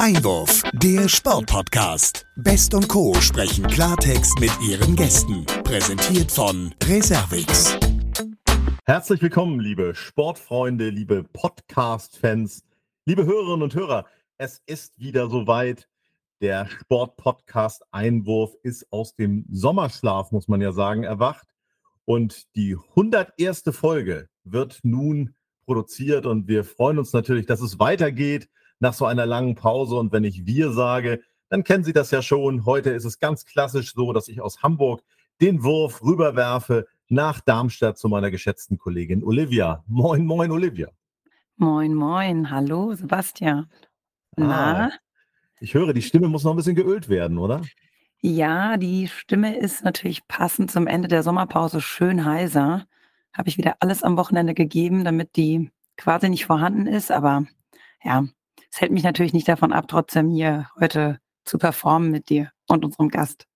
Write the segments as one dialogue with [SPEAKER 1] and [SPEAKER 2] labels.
[SPEAKER 1] Einwurf, der Sportpodcast. Best und Co. sprechen Klartext mit ihren Gästen. Präsentiert von Reservix.
[SPEAKER 2] Herzlich willkommen, liebe Sportfreunde, liebe Podcast-Fans, liebe Hörerinnen und Hörer. Es ist wieder soweit. Der Sportpodcast Einwurf ist aus dem Sommerschlaf, muss man ja sagen, erwacht. Und die 101. Folge wird nun produziert und wir freuen uns natürlich, dass es weitergeht nach so einer langen Pause. Und wenn ich wir sage, dann kennen Sie das ja schon. Heute ist es ganz klassisch so, dass ich aus Hamburg den Wurf rüberwerfe nach Darmstadt zu meiner geschätzten Kollegin Olivia. Moin, moin, Olivia.
[SPEAKER 3] Moin, moin. Hallo, Sebastian. Na?
[SPEAKER 2] Ah, ich höre, die Stimme muss noch ein bisschen geölt werden, oder?
[SPEAKER 3] Ja, die Stimme ist natürlich passend zum Ende der Sommerpause schön heiser. Habe ich wieder alles am Wochenende gegeben, damit die quasi nicht vorhanden ist. Aber ja, es hält mich natürlich nicht davon ab, trotzdem hier heute zu performen mit dir und unserem Gast.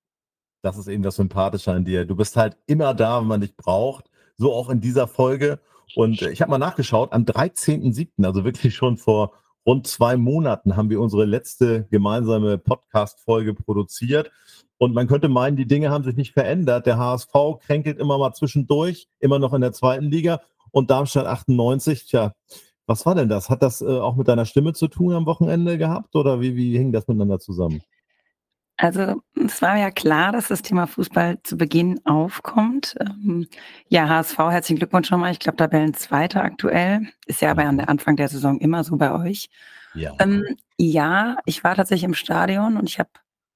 [SPEAKER 2] Das ist eben das Sympathische an dir. Du bist halt immer da, wenn man dich braucht. So auch in dieser Folge. Und ich habe mal nachgeschaut, am 13.07., also wirklich schon vor rund zwei Monaten, haben wir unsere letzte gemeinsame Podcast-Folge produziert. Und man könnte meinen, die Dinge haben sich nicht verändert. Der HSV kränkelt immer mal zwischendurch, immer noch in der zweiten Liga. Und Darmstadt 98, tja, was war denn das? Hat das äh, auch mit deiner Stimme zu tun am Wochenende gehabt oder wie, wie hing das miteinander zusammen?
[SPEAKER 3] Also es war ja klar, dass das Thema Fußball zu Beginn aufkommt. Ähm, ja, HSV, herzlichen Glückwunsch schon mal. Ich glaube, Tabellenzweiter aktuell. Ist ja aber an der Anfang der Saison immer so bei euch. Ja, ähm, ja ich war tatsächlich im Stadion und ich habe,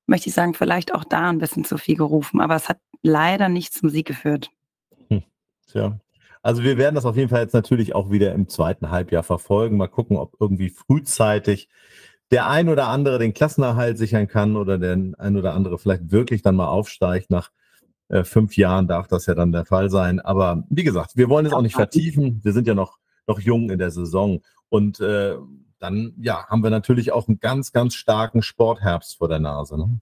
[SPEAKER 3] möchte ich sagen, vielleicht auch da ein bisschen zu viel gerufen, aber es hat leider nicht zum Sieg geführt.
[SPEAKER 2] Hm. Tja, also wir werden das auf jeden Fall jetzt natürlich auch wieder im zweiten Halbjahr verfolgen. Mal gucken, ob irgendwie frühzeitig der ein oder andere den Klassenerhalt sichern kann oder der ein oder andere vielleicht wirklich dann mal aufsteigt. Nach äh, fünf Jahren darf das ja dann der Fall sein. Aber wie gesagt, wir wollen es auch nicht vertiefen. Wir sind ja noch, noch jung in der Saison. Und äh, dann ja, haben wir natürlich auch einen ganz, ganz starken Sportherbst vor der Nase. Ne?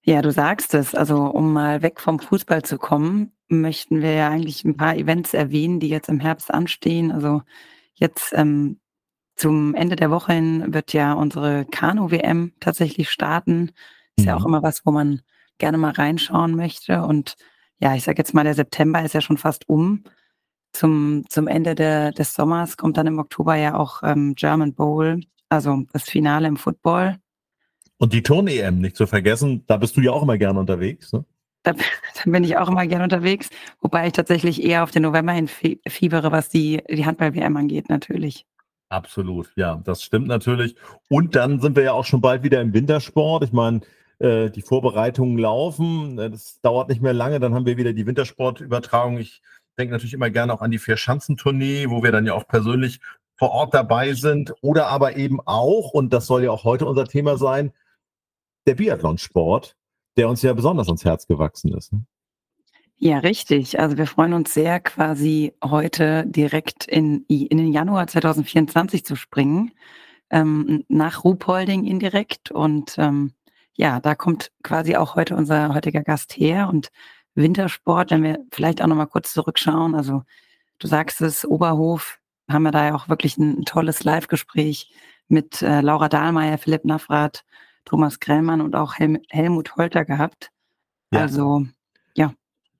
[SPEAKER 3] Ja, du sagst es. Also um mal weg vom Fußball zu kommen, möchten wir ja eigentlich ein paar Events erwähnen, die jetzt im Herbst anstehen. Also jetzt ähm, zum Ende der Woche hin wird ja unsere Kanu-WM tatsächlich starten. Ist mhm. ja auch mhm. immer was, wo man gerne mal reinschauen möchte. Und ja, ich sage jetzt mal, der September ist ja schon fast um. Zum, zum Ende der, des Sommers kommt dann im Oktober ja auch ähm, German Bowl, also das Finale im Football.
[SPEAKER 2] Und die Turn-EM nicht zu vergessen, da bist du ja auch immer gerne unterwegs. Ne?
[SPEAKER 3] Da, da, bin ich auch immer gern unterwegs, wobei ich tatsächlich eher auf den November hin fiebere, was die, die Handball-WM angeht, natürlich.
[SPEAKER 2] Absolut, ja, das stimmt natürlich. Und dann sind wir ja auch schon bald wieder im Wintersport. Ich meine, äh, die Vorbereitungen laufen. Äh, das dauert nicht mehr lange. Dann haben wir wieder die Wintersportübertragung. Ich denke natürlich immer gerne auch an die Vier-Schanzentournee, wo wir dann ja auch persönlich vor Ort dabei sind. Oder aber eben auch, und das soll ja auch heute unser Thema sein, der Biathlonsport der uns ja besonders ans Herz gewachsen ist. Ne?
[SPEAKER 3] Ja, richtig. Also wir freuen uns sehr, quasi heute direkt in, in den Januar 2024 zu springen, ähm, nach Ruhpolding indirekt. Und ähm, ja, da kommt quasi auch heute unser heutiger Gast her. Und Wintersport, wenn wir vielleicht auch nochmal kurz zurückschauen. Also du sagst es, Oberhof, haben wir da ja auch wirklich ein, tolles Live-Gespräch mit äh, Laura Dahlmeier, Philipp Navrat, Thomas Grellmann und auch Hel Helmut Holter gehabt. Ja. Also, ja.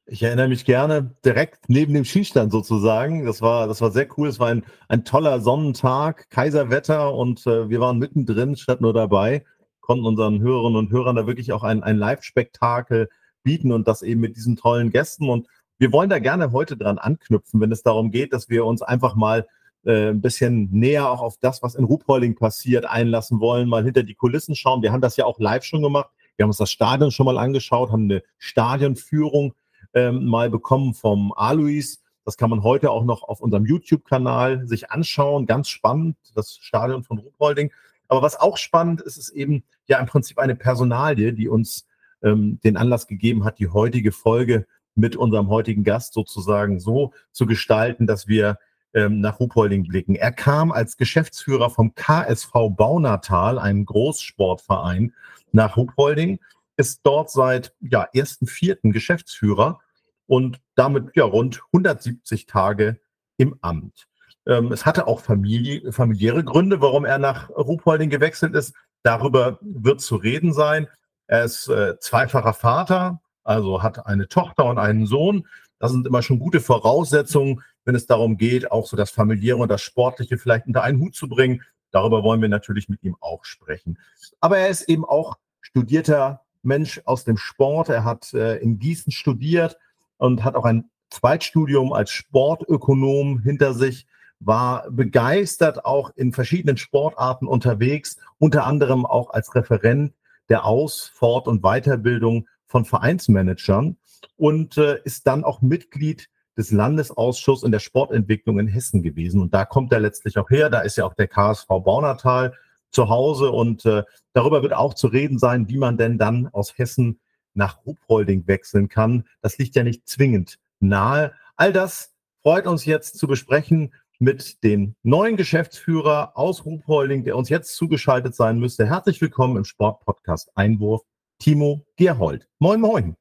[SPEAKER 2] Ich erinnere mich gerne direkt neben dem Skistand sozusagen. Das war, das war sehr cool. Es war ein, ein toller Sonnentag, Kaiserwetter und äh, wir waren mittendrin, statt nur dabei, konnten unseren Hörerinnen und Hörern da wirklich auch ein, ein Live-Spektakel bieten und das eben mit diesen tollen Gästen. Und wir wollen da gerne heute dran anknüpfen, wenn es darum geht, dass wir uns einfach mal äh, ein bisschen näher auch auf das, was in Ruhpolding passiert, einlassen wollen, mal hinter die Kulissen schauen. Wir haben das ja auch live schon gemacht. Wir haben uns das Stadion schon mal angeschaut, haben eine Stadionführung ähm, mal bekommen vom Alois. Das kann man heute auch noch auf unserem YouTube-Kanal sich anschauen. Ganz spannend, das Stadion von Ruhpolding. Aber was auch spannend ist, ist eben ja im Prinzip eine Personalie, die uns ähm, den Anlass gegeben hat, die heutige Folge mit unserem heutigen Gast sozusagen so zu gestalten, dass wir ähm, nach Ruhpolding blicken. Er kam als Geschäftsführer vom KSV Baunatal, einem Großsportverein, nach Ruhpolding, ist dort seit ja, 1.4. Geschäftsführer und damit ja rund 170 Tage im Amt. Ähm, es hatte auch Familie, familiäre Gründe, warum er nach Ruhpolding gewechselt ist. Darüber wird zu reden sein. Er ist äh, zweifacher Vater, also hat eine Tochter und einen Sohn. Das sind immer schon gute Voraussetzungen, wenn es darum geht, auch so das familiäre und das sportliche vielleicht unter einen Hut zu bringen. Darüber wollen wir natürlich mit ihm auch sprechen. Aber er ist eben auch studierter Mensch aus dem Sport. Er hat äh, in Gießen studiert und hat auch ein Zweitstudium als Sportökonom hinter sich, war begeistert auch in verschiedenen Sportarten unterwegs, unter anderem auch als Referent der Aus-, Fort- und Weiterbildung von Vereinsmanagern und äh, ist dann auch Mitglied des Landesausschusses in der Sportentwicklung in Hessen gewesen. Und da kommt er letztlich auch her. Da ist ja auch der KSV Baunatal zu Hause. Und äh, darüber wird auch zu reden sein, wie man denn dann aus Hessen nach Ruhpolding wechseln kann. Das liegt ja nicht zwingend nahe. All das freut uns jetzt zu besprechen mit dem neuen Geschäftsführer aus Ruhpolding, der uns jetzt zugeschaltet sein müsste. Herzlich willkommen im Sportpodcast Einwurf, Timo Gerhold. Moin, moin.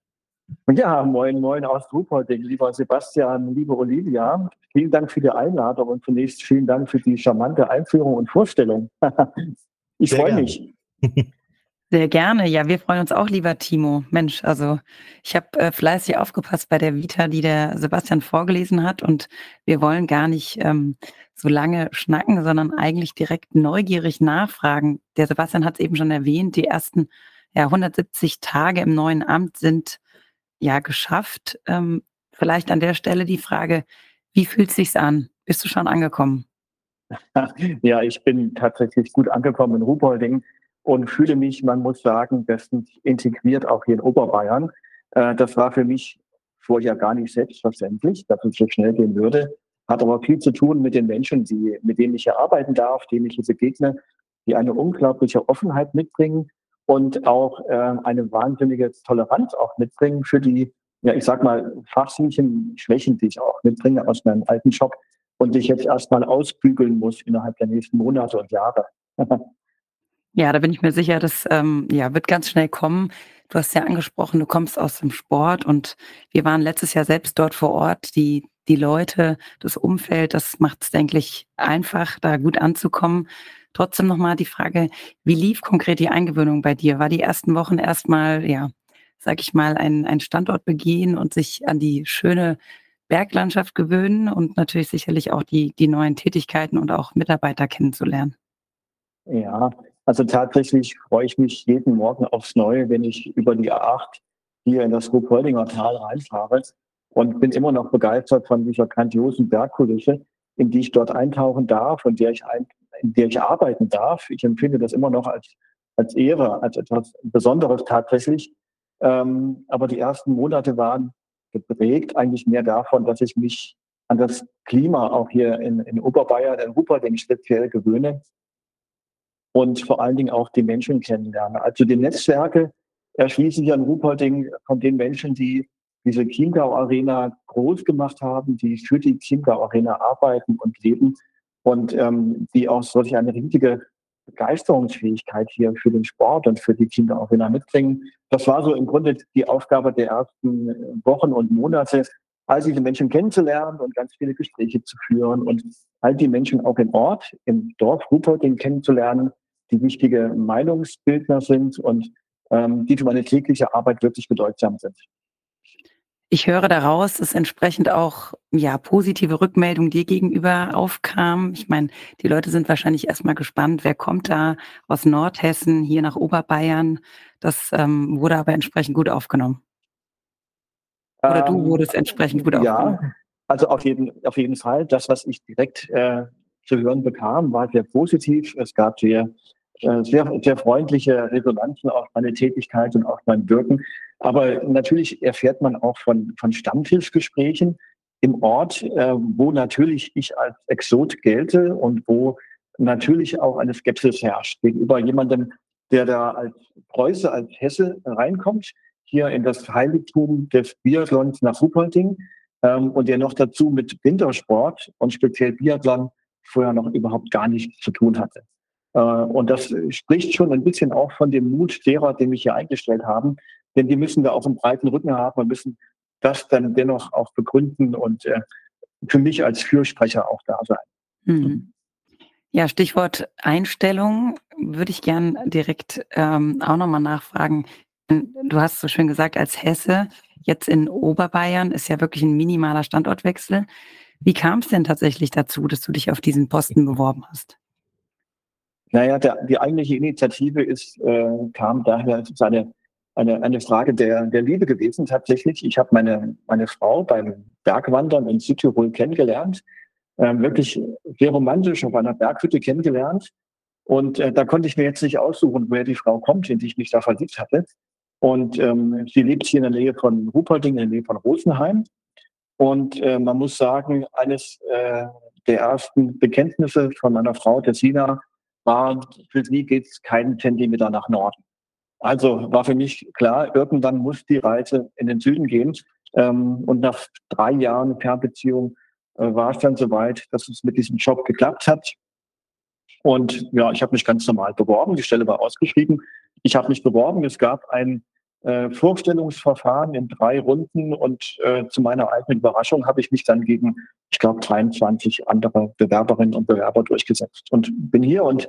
[SPEAKER 4] Ja, moin, moin aus Ruhpolding, lieber Sebastian, liebe Olivia. Vielen Dank für die Einladung und zunächst vielen Dank für die charmante Einführung und Vorstellung. ich freue mich.
[SPEAKER 3] Sehr gerne. Ja, wir freuen uns auch, lieber Timo. Mensch, also ich habe äh, fleißig aufgepasst bei der Vita, die der Sebastian vorgelesen hat. Und wir wollen gar nicht ähm, so lange schnacken, sondern eigentlich direkt neugierig nachfragen. Der Sebastian hat es eben schon erwähnt, die ersten ja, 170 Tage im neuen Amt sind ja geschafft. Ähm, vielleicht an der Stelle die Frage, wie fühlt es sich an? Bist du schon angekommen?
[SPEAKER 4] Ja, ich bin tatsächlich gut angekommen in Ruhpolding und fühle mich, man muss sagen, bestens integriert auch hier in Oberbayern. Äh, das war für mich vorher gar nicht selbstverständlich, dass es so schnell gehen würde. Hat aber viel zu tun mit den Menschen, die, mit denen ich hier arbeiten darf, denen ich hier begegne, die eine unglaubliche Offenheit mitbringen und auch äh, eine wahnsinnige Toleranz auch mitbringen für die, ja, ich sag mal, fachlichen Schwächen, die ich auch mitbringe aus meinem alten Job und die ich jetzt erstmal ausbügeln muss innerhalb der nächsten Monate und Jahre.
[SPEAKER 3] Ja, da bin ich mir sicher, das ähm, ja, wird ganz schnell kommen. Du hast ja angesprochen, du kommst aus dem Sport und wir waren letztes Jahr selbst dort vor Ort. Die, die Leute, das Umfeld, das macht es, denke ich, einfach, da gut anzukommen. Trotzdem nochmal die Frage, wie lief konkret die Eingewöhnung bei dir? War die ersten Wochen erstmal, ja, sag ich mal, ein, ein Standort begehen und sich an die schöne Berglandschaft gewöhnen und natürlich sicherlich auch die, die neuen Tätigkeiten und auch Mitarbeiter kennenzulernen?
[SPEAKER 4] Ja, also tatsächlich freue ich mich jeden Morgen aufs Neue, wenn ich über die A8 hier in das Ruhpoldinger Tal reinfahre und bin immer noch begeistert von dieser grandiosen Bergkulisse, in die ich dort eintauchen darf und der ich ein, in der ich arbeiten darf. Ich empfinde das immer noch als, als Ehre, als etwas Besonderes tatsächlich. Ähm, aber die ersten Monate waren geprägt eigentlich mehr davon, dass ich mich an das Klima auch hier in, in Oberbayern, in Ruhpolding speziell gewöhne und vor allen Dingen auch die Menschen kennenlernen. Also die Netzwerke erschließen sich an Ruhpolding von den Menschen, die diese Chiemgau Arena groß gemacht haben, die für die Chiemgau Arena arbeiten und leben und ähm, die auch solch eine riesige Begeisterungsfähigkeit hier für den Sport und für die Chiemgau Arena mitbringen. Das war so im Grunde die Aufgabe der ersten Wochen und Monate, all diese Menschen kennenzulernen und ganz viele Gespräche zu führen und all die Menschen auch im Ort, im Dorf Ruhpolding kennenzulernen, die wichtige Meinungsbildner sind und ähm, die für meine tägliche Arbeit wirklich bedeutsam sind.
[SPEAKER 3] Ich höre daraus, dass entsprechend auch ja positive Rückmeldungen dir gegenüber aufkam. Ich meine, die Leute sind wahrscheinlich erstmal gespannt, wer kommt da aus Nordhessen hier nach Oberbayern. Das ähm, wurde aber entsprechend gut aufgenommen. Oder du ähm, wurdest entsprechend gut aufgenommen.
[SPEAKER 4] Ja, also auf jeden, auf jeden Fall. Das, was ich direkt äh, zu hören bekam, war sehr positiv. Es gab sehr äh, sehr, sehr freundliche Resonanzen auf meine Tätigkeit und auf mein Wirken. Aber natürlich erfährt man auch von, von Stammtischgesprächen im Ort, äh, wo natürlich ich als Exot gelte und wo natürlich auch eine Skepsis herrscht gegenüber jemandem, der da als Preuße, als Hesse reinkommt, hier in das Heiligtum des Biathlons nach Ruhpolding ähm, und der noch dazu mit Wintersport und speziell Biathlon vorher noch überhaupt gar nichts zu tun hatte. Äh, und das spricht schon ein bisschen auch von dem Mut derer, den wir hier eingestellt haben. Denn die müssen da auch einen breiten Rücken haben und müssen das dann dennoch auch begründen und äh, für mich als Fürsprecher auch da sein.
[SPEAKER 3] Mhm. Ja, Stichwort Einstellung. würde ich gern direkt ähm, auch nochmal nachfragen. Du hast so schön gesagt, als Hesse, jetzt in Oberbayern ist ja wirklich ein minimaler Standortwechsel. Wie kam es denn tatsächlich dazu, dass du dich auf diesen Posten beworben hast?
[SPEAKER 4] Naja, der, die eigentliche Initiative ist, äh, kam daher, es ist eine, eine, eine Frage der, der Liebe gewesen tatsächlich. Ich habe meine, meine Frau beim Bergwandern in Südtirol kennengelernt, äh, wirklich sehr romantisch auf einer Berghütte kennengelernt. Und äh, da konnte ich mir jetzt nicht aussuchen, woher die Frau kommt, in die ich mich da verliebt hatte. Und ähm, sie lebt hier in der Nähe von Ruperting, in der Nähe von Rosenheim. Und äh, man muss sagen, eines äh, der ersten Bekenntnisse von meiner Frau, Tessina, war, für sie geht es keinen Zentimeter nach Norden. Also war für mich klar, irgendwann muss die Reise in den Süden gehen. Ähm, und nach drei Jahren Fernbeziehung äh, war es dann soweit, dass es mit diesem Job geklappt hat. Und ja, ich habe mich ganz normal beworben. Die Stelle war ausgeschrieben. Ich habe mich beworben. Es gab ein äh, Vorstellungsverfahren in drei Runden und äh, zu meiner eigenen Überraschung habe ich mich dann gegen, ich glaube, 23 andere Bewerberinnen und Bewerber durchgesetzt und bin hier und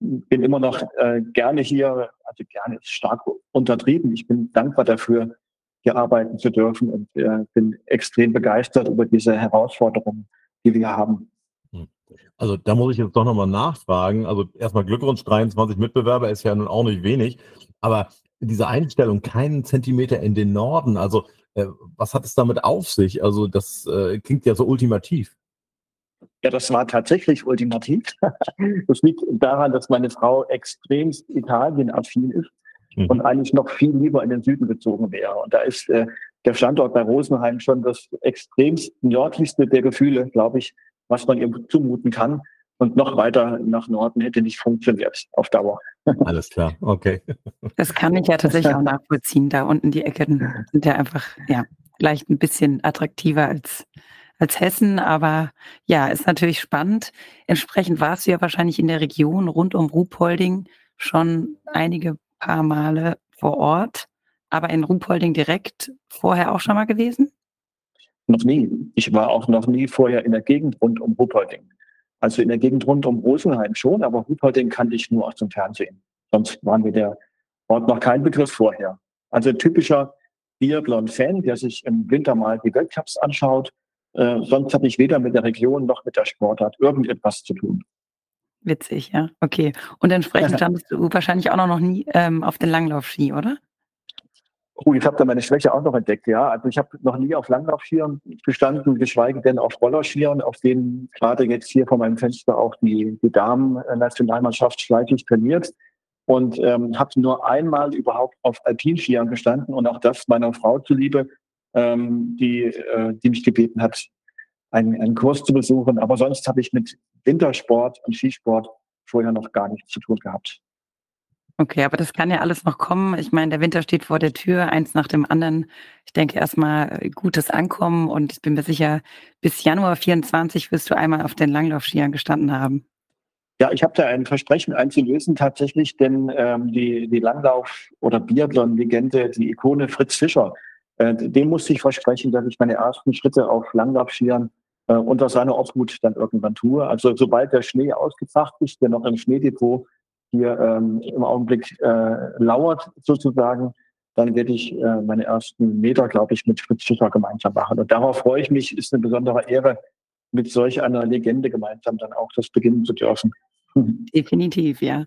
[SPEAKER 4] bin immer noch äh, gerne hier, also gerne ist stark untertrieben. Ich bin dankbar dafür, hier arbeiten zu dürfen und äh, bin extrem begeistert über diese Herausforderungen, die wir haben.
[SPEAKER 2] Hm. Also da muss ich jetzt doch nochmal nachfragen. Also erstmal Glückwunsch, 23 Mitbewerber ist ja nun auch nicht wenig. Aber diese Einstellung, keinen Zentimeter in den Norden, also äh, was hat es damit auf sich? Also das äh, klingt ja so ultimativ.
[SPEAKER 4] Ja, das war tatsächlich ultimativ. Das liegt daran, dass meine Frau extremst Italien-affin ist mhm. und eigentlich noch viel lieber in den Süden gezogen wäre. Und da ist äh, der Standort bei Rosenheim schon das extremst nördlichste der Gefühle, glaube ich, was man ihr zumuten kann. Und noch weiter nach Norden hätte nicht funktioniert auf Dauer.
[SPEAKER 2] Alles klar, okay.
[SPEAKER 3] Das kann ich ja tatsächlich auch nachvollziehen. Da unten die Ecken sind ja einfach ja, vielleicht ein bisschen attraktiver als, als Hessen, aber ja, ist natürlich spannend. Entsprechend warst du ja wahrscheinlich in der Region rund um Ruhpolding schon einige paar Male vor Ort, aber in Ruhpolding direkt vorher auch schon mal gewesen?
[SPEAKER 4] Noch nie. Ich war auch noch nie vorher in der Gegend rund um Ruhpolding. Also in der Gegend rund um Rosenheim schon, aber Ruhpolding kannte ich nur aus dem Fernsehen. Sonst waren mir der Ort noch kein Begriff vorher. Also typischer Biathlon-Fan, der sich im Winter mal die Weltcups anschaut. Äh, sonst habe ich weder mit der Region noch mit der Sportart irgendetwas zu tun.
[SPEAKER 3] Witzig, ja. Okay. Und entsprechend standest du wahrscheinlich auch noch nie ähm, auf den Langlaufski, oder?
[SPEAKER 4] Oh, ich habe da meine Schwäche auch noch entdeckt, ja. Also ich habe noch nie auf Langlaufschieren gestanden, geschweige denn auf Rollerschieren, auf denen gerade jetzt hier vor meinem Fenster auch die, die Damen-Nationalmannschaft schleifig trainiert. Und ähm, habe nur einmal überhaupt auf Alpinskiern gestanden und auch das meiner Frau zuliebe, ähm, die, äh, die mich gebeten hat, einen, einen Kurs zu besuchen. Aber sonst habe ich mit Wintersport und Skisport vorher noch gar nichts zu tun gehabt.
[SPEAKER 3] Okay, aber das kann ja alles noch kommen. Ich meine, der Winter steht vor der Tür, eins nach dem anderen. Ich denke erstmal äh, gutes Ankommen und ich bin mir sicher, bis Januar 24 wirst du einmal auf den Langlaufskiern gestanden haben.
[SPEAKER 4] Ja, ich habe da ein Versprechen einzulösen tatsächlich, denn ähm, die, die Langlauf- oder Biathlon-Legende, die Ikone Fritz Fischer, äh, dem musste ich versprechen, dass ich meine ersten Schritte auf Langlaufskiern äh, unter seiner Obhut dann irgendwann tue. Also sobald der Schnee ausgefacht ist, der noch im Schneedepot hier ähm, im Augenblick äh, lauert sozusagen, dann werde ich äh, meine ersten Meter, glaube ich, mit Fritz Fischer gemeinsam machen. Und darauf freue ich mich, ist eine besondere Ehre, mit solch einer Legende gemeinsam dann auch das beginnen zu dürfen.
[SPEAKER 3] Definitiv, ja.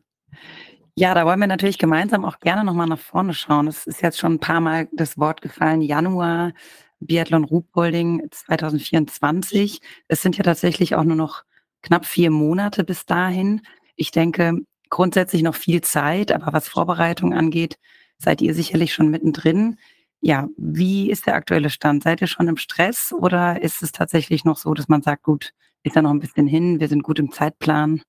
[SPEAKER 3] Ja, da wollen wir natürlich gemeinsam auch gerne nochmal nach vorne schauen. Es ist jetzt schon ein paar Mal das Wort gefallen, Januar, Biathlon Ruhpolding 2024. Es sind ja tatsächlich auch nur noch knapp vier Monate bis dahin. Ich denke, grundsätzlich noch viel Zeit, aber was Vorbereitung angeht, seid ihr sicherlich schon mittendrin. Ja, wie ist der aktuelle Stand? Seid ihr schon im Stress oder ist es tatsächlich noch so, dass man sagt, gut, ist da noch ein bisschen hin, wir sind gut im Zeitplan?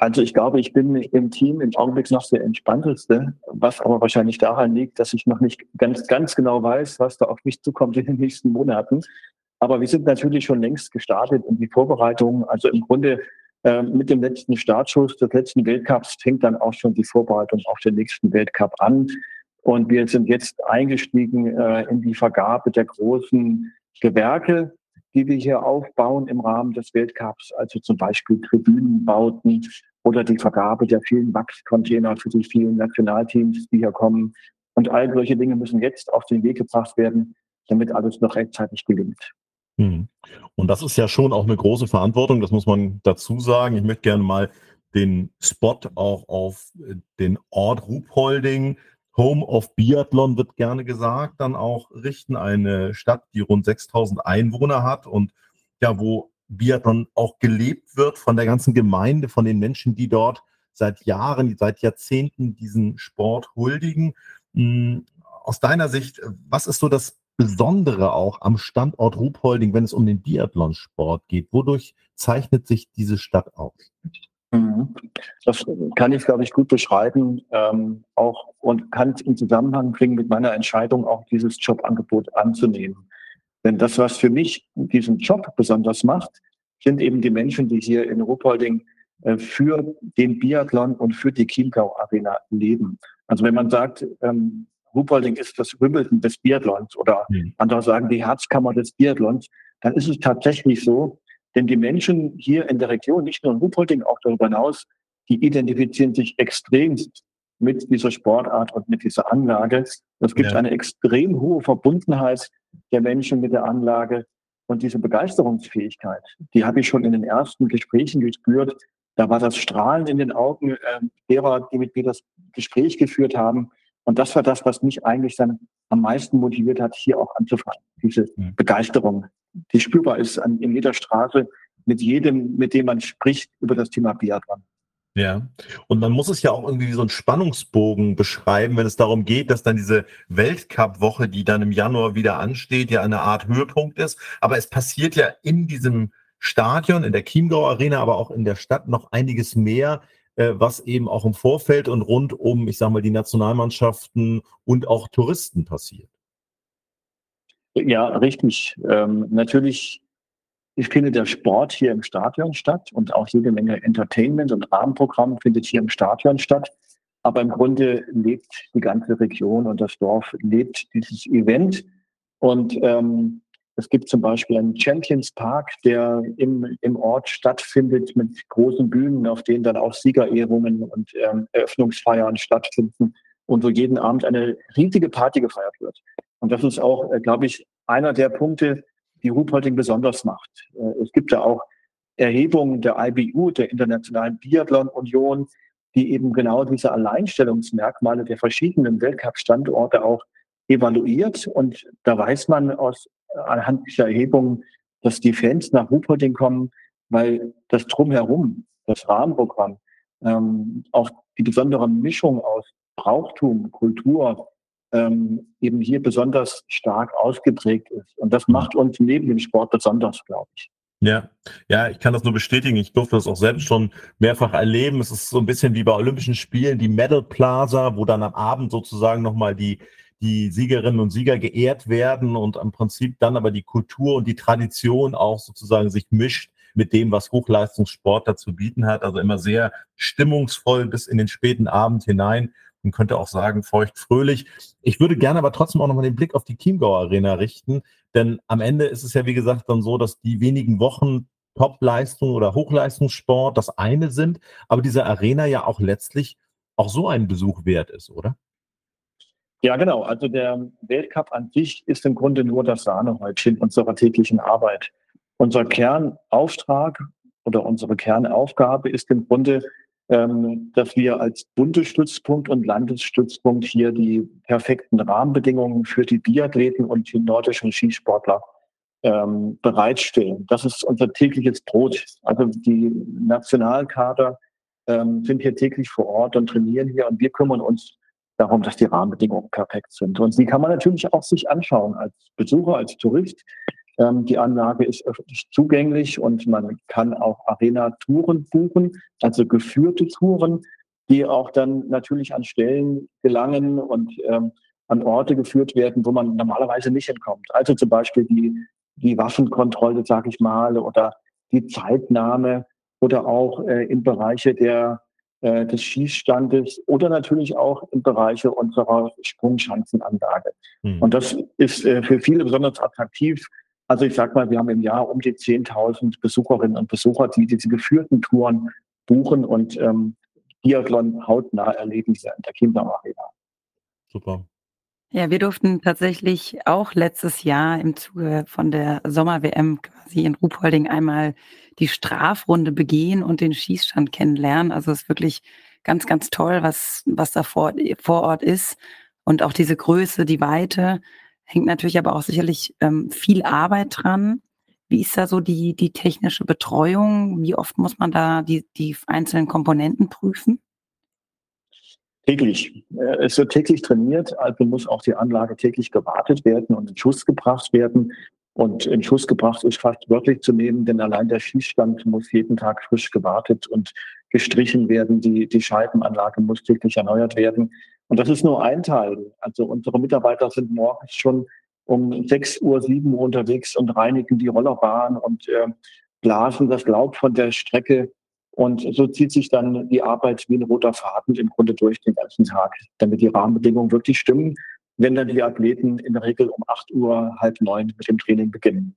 [SPEAKER 4] Also ich glaube, ich bin im Team im Augenblick noch der entspannteste, was aber wahrscheinlich daran liegt, dass ich noch nicht ganz, ganz genau weiß, was da auf mich zukommt in den nächsten Monaten. Aber wir sind natürlich schon längst gestartet und die Vorbereitung, also im Grunde äh, mit dem letzten Startschuss des letzten Weltcups fängt dann auch schon die Vorbereitung auf den nächsten Weltcup an. Und wir sind jetzt eingestiegen äh, in die Vergabe der großen Gewerke, die wir hier aufbauen im Rahmen des Weltcups, also zum Beispiel Tribünenbauten, oder die Vergabe der vielen Wachscontainer für die vielen Nationalteams, die hier kommen. Und all solche Dinge müssen jetzt auf den Weg gebracht werden, damit alles noch rechtzeitig gelingt.
[SPEAKER 2] Hm. Und das ist ja schon auch eine große Verantwortung, das muss man dazu sagen. Ich möchte gerne mal den Spot auch auf den Ort Ruhpolding, Home of Biathlon wird gerne gesagt, dann auch richten. Eine Stadt, die rund 6000 Einwohner hat und ja, wo Biathlon auch gelebt wird von der ganzen Gemeinde, von den Menschen, die dort seit Jahren, seit Jahrzehnten diesen Sport huldigen. Hm, aus deiner Sicht, was ist so das Besondere auch am Standort Ruhpolding, wenn es um den Biathlonsport geht? Wodurch zeichnet sich diese Stadt aus?
[SPEAKER 4] Mhm. Das kann ich, glaube ich, gut beschreiben, ähm, auch und kann es in Zusammenhang bringen mit meiner Entscheidung, auch dieses Jobangebot anzunehmen. Denn das, was für mich diesen Job besonders macht, sind eben die Menschen, die hier in Ruhpolding äh, für den Biathlon und für die Chiemgau Arena leben. Also wenn man sagt, ähm, Ruhpolding ist das Wimbledon des Biathlons oder mhm. andere sagen die Herzkammer des Biathlons, dann ist es tatsächlich so, denn die Menschen hier in der Region, nicht nur in Ruhpolding, auch darüber hinaus, die identifizieren sich extrem mit dieser Sportart und mit dieser Anlage. Es gibt ja. eine extrem hohe Verbundenheit der Menschen mit der Anlage und diese Begeisterungsfähigkeit, die habe ich schon in den ersten Gesprächen gespürt. Da war das Strahlen in den Augen äh, derer, die mit mir das Gespräch geführt haben. Und das war das, was mich eigentlich dann am meisten motiviert hat, hier auch anzufangen. Diese mhm. Begeisterung, die spürbar ist an, in jeder Straße mit jedem, mit dem man spricht über das Thema Biathlon.
[SPEAKER 2] Ja, und man muss es ja auch irgendwie wie so einen Spannungsbogen beschreiben, wenn es darum geht, dass dann diese Weltcup-Woche, die dann im Januar wieder ansteht, ja eine Art Höhepunkt ist. Aber es passiert ja in diesem Stadion, in der Chiemgau Arena, aber auch in der Stadt noch einiges mehr, äh, was eben auch im Vorfeld und rund um, ich sage mal, die Nationalmannschaften und auch Touristen passiert.
[SPEAKER 4] Ja, richtig. Ähm, natürlich findet der Sport hier im Stadion statt und auch jede Menge Entertainment und Rahmenprogramm findet hier im Stadion statt. Aber im Grunde lebt die ganze Region und das Dorf lebt dieses Event. Und ähm, es gibt zum Beispiel einen Champions Park, der im, im Ort stattfindet mit großen Bühnen, auf denen dann auch Siegerehrungen und ähm, Eröffnungsfeiern stattfinden und wo jeden Abend eine riesige Party gefeiert wird. Und das ist auch, äh, glaube ich, einer der Punkte, die Ruhpolding besonders macht. Äh, es gibt ja auch Erhebungen der IBU, der Internationalen Biathlon Union, die eben genau diese Alleinstellungsmerkmale der verschiedenen Weltcup-Standorte auch evaluiert. Und da weiß man aus anhand dieser Erhebungen, dass die Fans nach Ruhpolding kommen, weil das Drumherum, das Rahmenprogramm, ähm, auch die besondere Mischung aus Brauchtum, Kultur, ähm, eben hier besonders stark ausgeprägt ist. Und das macht uns neben dem Sport besonders, glaube ich.
[SPEAKER 2] Ja, ja, ich kann das nur bestätigen. Ich durfte das auch selbst schon mehrfach erleben. Es ist so ein bisschen wie bei Olympischen Spielen, die Medal Plaza, wo dann am Abend sozusagen nochmal die, die Siegerinnen und Sieger geehrt werden und im Prinzip dann aber die Kultur und die Tradition auch sozusagen sich mischt mit dem, was Hochleistungssport dazu bieten hat. Also immer sehr stimmungsvoll bis in den späten Abend hinein. Man könnte auch sagen, feucht fröhlich. Ich würde gerne aber trotzdem auch nochmal den Blick auf die Chiemgau Arena richten, denn am Ende ist es ja, wie gesagt, dann so, dass die wenigen Wochen Topleistung oder Hochleistungssport das eine sind, aber diese Arena ja auch letztlich auch so einen Besuch wert ist, oder?
[SPEAKER 4] Ja, genau. Also der Weltcup an sich ist im Grunde nur das Sahnehäubchen unserer täglichen Arbeit. Unser Kernauftrag oder unsere Kernaufgabe ist im Grunde, dass wir als Bundesstützpunkt und Landesstützpunkt hier die perfekten Rahmenbedingungen für die Biathleten und die nordischen Skisportler ähm, bereitstellen. Das ist unser tägliches Brot. Also die Nationalkader ähm, sind hier täglich vor Ort und trainieren hier und wir kümmern uns darum, dass die Rahmenbedingungen perfekt sind. Und die kann man natürlich auch sich anschauen als Besucher, als Tourist. Ähm, die Anlage ist öffentlich zugänglich und man kann auch Arena-Touren buchen, also geführte Touren, die auch dann natürlich an Stellen gelangen und ähm, an Orte geführt werden, wo man normalerweise nicht hinkommt. Also zum Beispiel die, die Waffenkontrolle, sage ich mal, oder die Zeitnahme oder auch äh, in Bereiche der äh, des Schießstandes oder natürlich auch im Bereiche unserer Sprungschanzenanlage. Mhm. Und das ist äh, für viele besonders attraktiv. Also ich sage mal, wir haben im Jahr um die 10.000 Besucherinnen und Besucher, die diese geführten Touren buchen und ähm, Biathlon hautnah erleben hier in der Arena.
[SPEAKER 3] Super. Ja, wir durften tatsächlich auch letztes Jahr im Zuge von der Sommer-WM quasi in Ruhpolding einmal die Strafrunde begehen und den Schießstand kennenlernen. Also es ist wirklich ganz, ganz toll, was, was da vor, vor Ort ist. Und auch diese Größe, die Weite, hängt natürlich aber auch sicherlich ähm, viel Arbeit dran. Wie ist da so die, die technische Betreuung? Wie oft muss man da die, die einzelnen Komponenten prüfen?
[SPEAKER 4] Täglich. Äh, es wird täglich trainiert, also muss auch die Anlage täglich gewartet werden und in Schuss gebracht werden. Und in Schuss gebracht ist fast wörtlich zu nehmen, denn allein der Schießstand muss jeden Tag frisch gewartet und gestrichen werden. Die, die Scheibenanlage muss täglich erneuert werden. Und das ist nur ein Teil. Also unsere Mitarbeiter sind morgens schon um 6 Uhr, 7 Uhr unterwegs und reinigen die Rollerbahn und äh, blasen das Laub von der Strecke und so zieht sich dann die Arbeit wie ein roter Faden im Grunde durch den ganzen Tag, damit die Rahmenbedingungen wirklich stimmen, wenn dann die Athleten in der Regel um 8 Uhr, halb neun mit dem Training beginnen.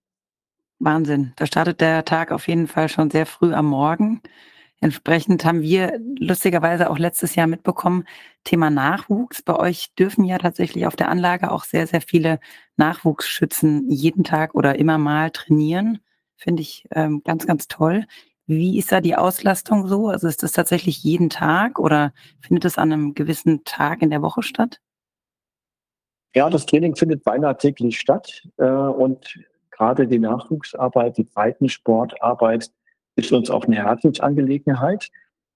[SPEAKER 3] Wahnsinn. Da startet der Tag auf jeden Fall schon sehr früh am Morgen. Entsprechend haben wir lustigerweise auch letztes Jahr mitbekommen, Thema Nachwuchs. Bei euch dürfen ja tatsächlich auf der Anlage auch sehr, sehr viele Nachwuchsschützen jeden Tag oder immer mal trainieren. Finde ich ähm, ganz, ganz toll. Wie ist da die Auslastung so? Also ist das tatsächlich jeden Tag oder findet es an einem gewissen Tag in der Woche statt?
[SPEAKER 4] Ja, das Training findet beinahe täglich statt äh, und gerade die Nachwuchsarbeit, die Breitensportarbeit ist uns auch eine Herzensangelegenheit.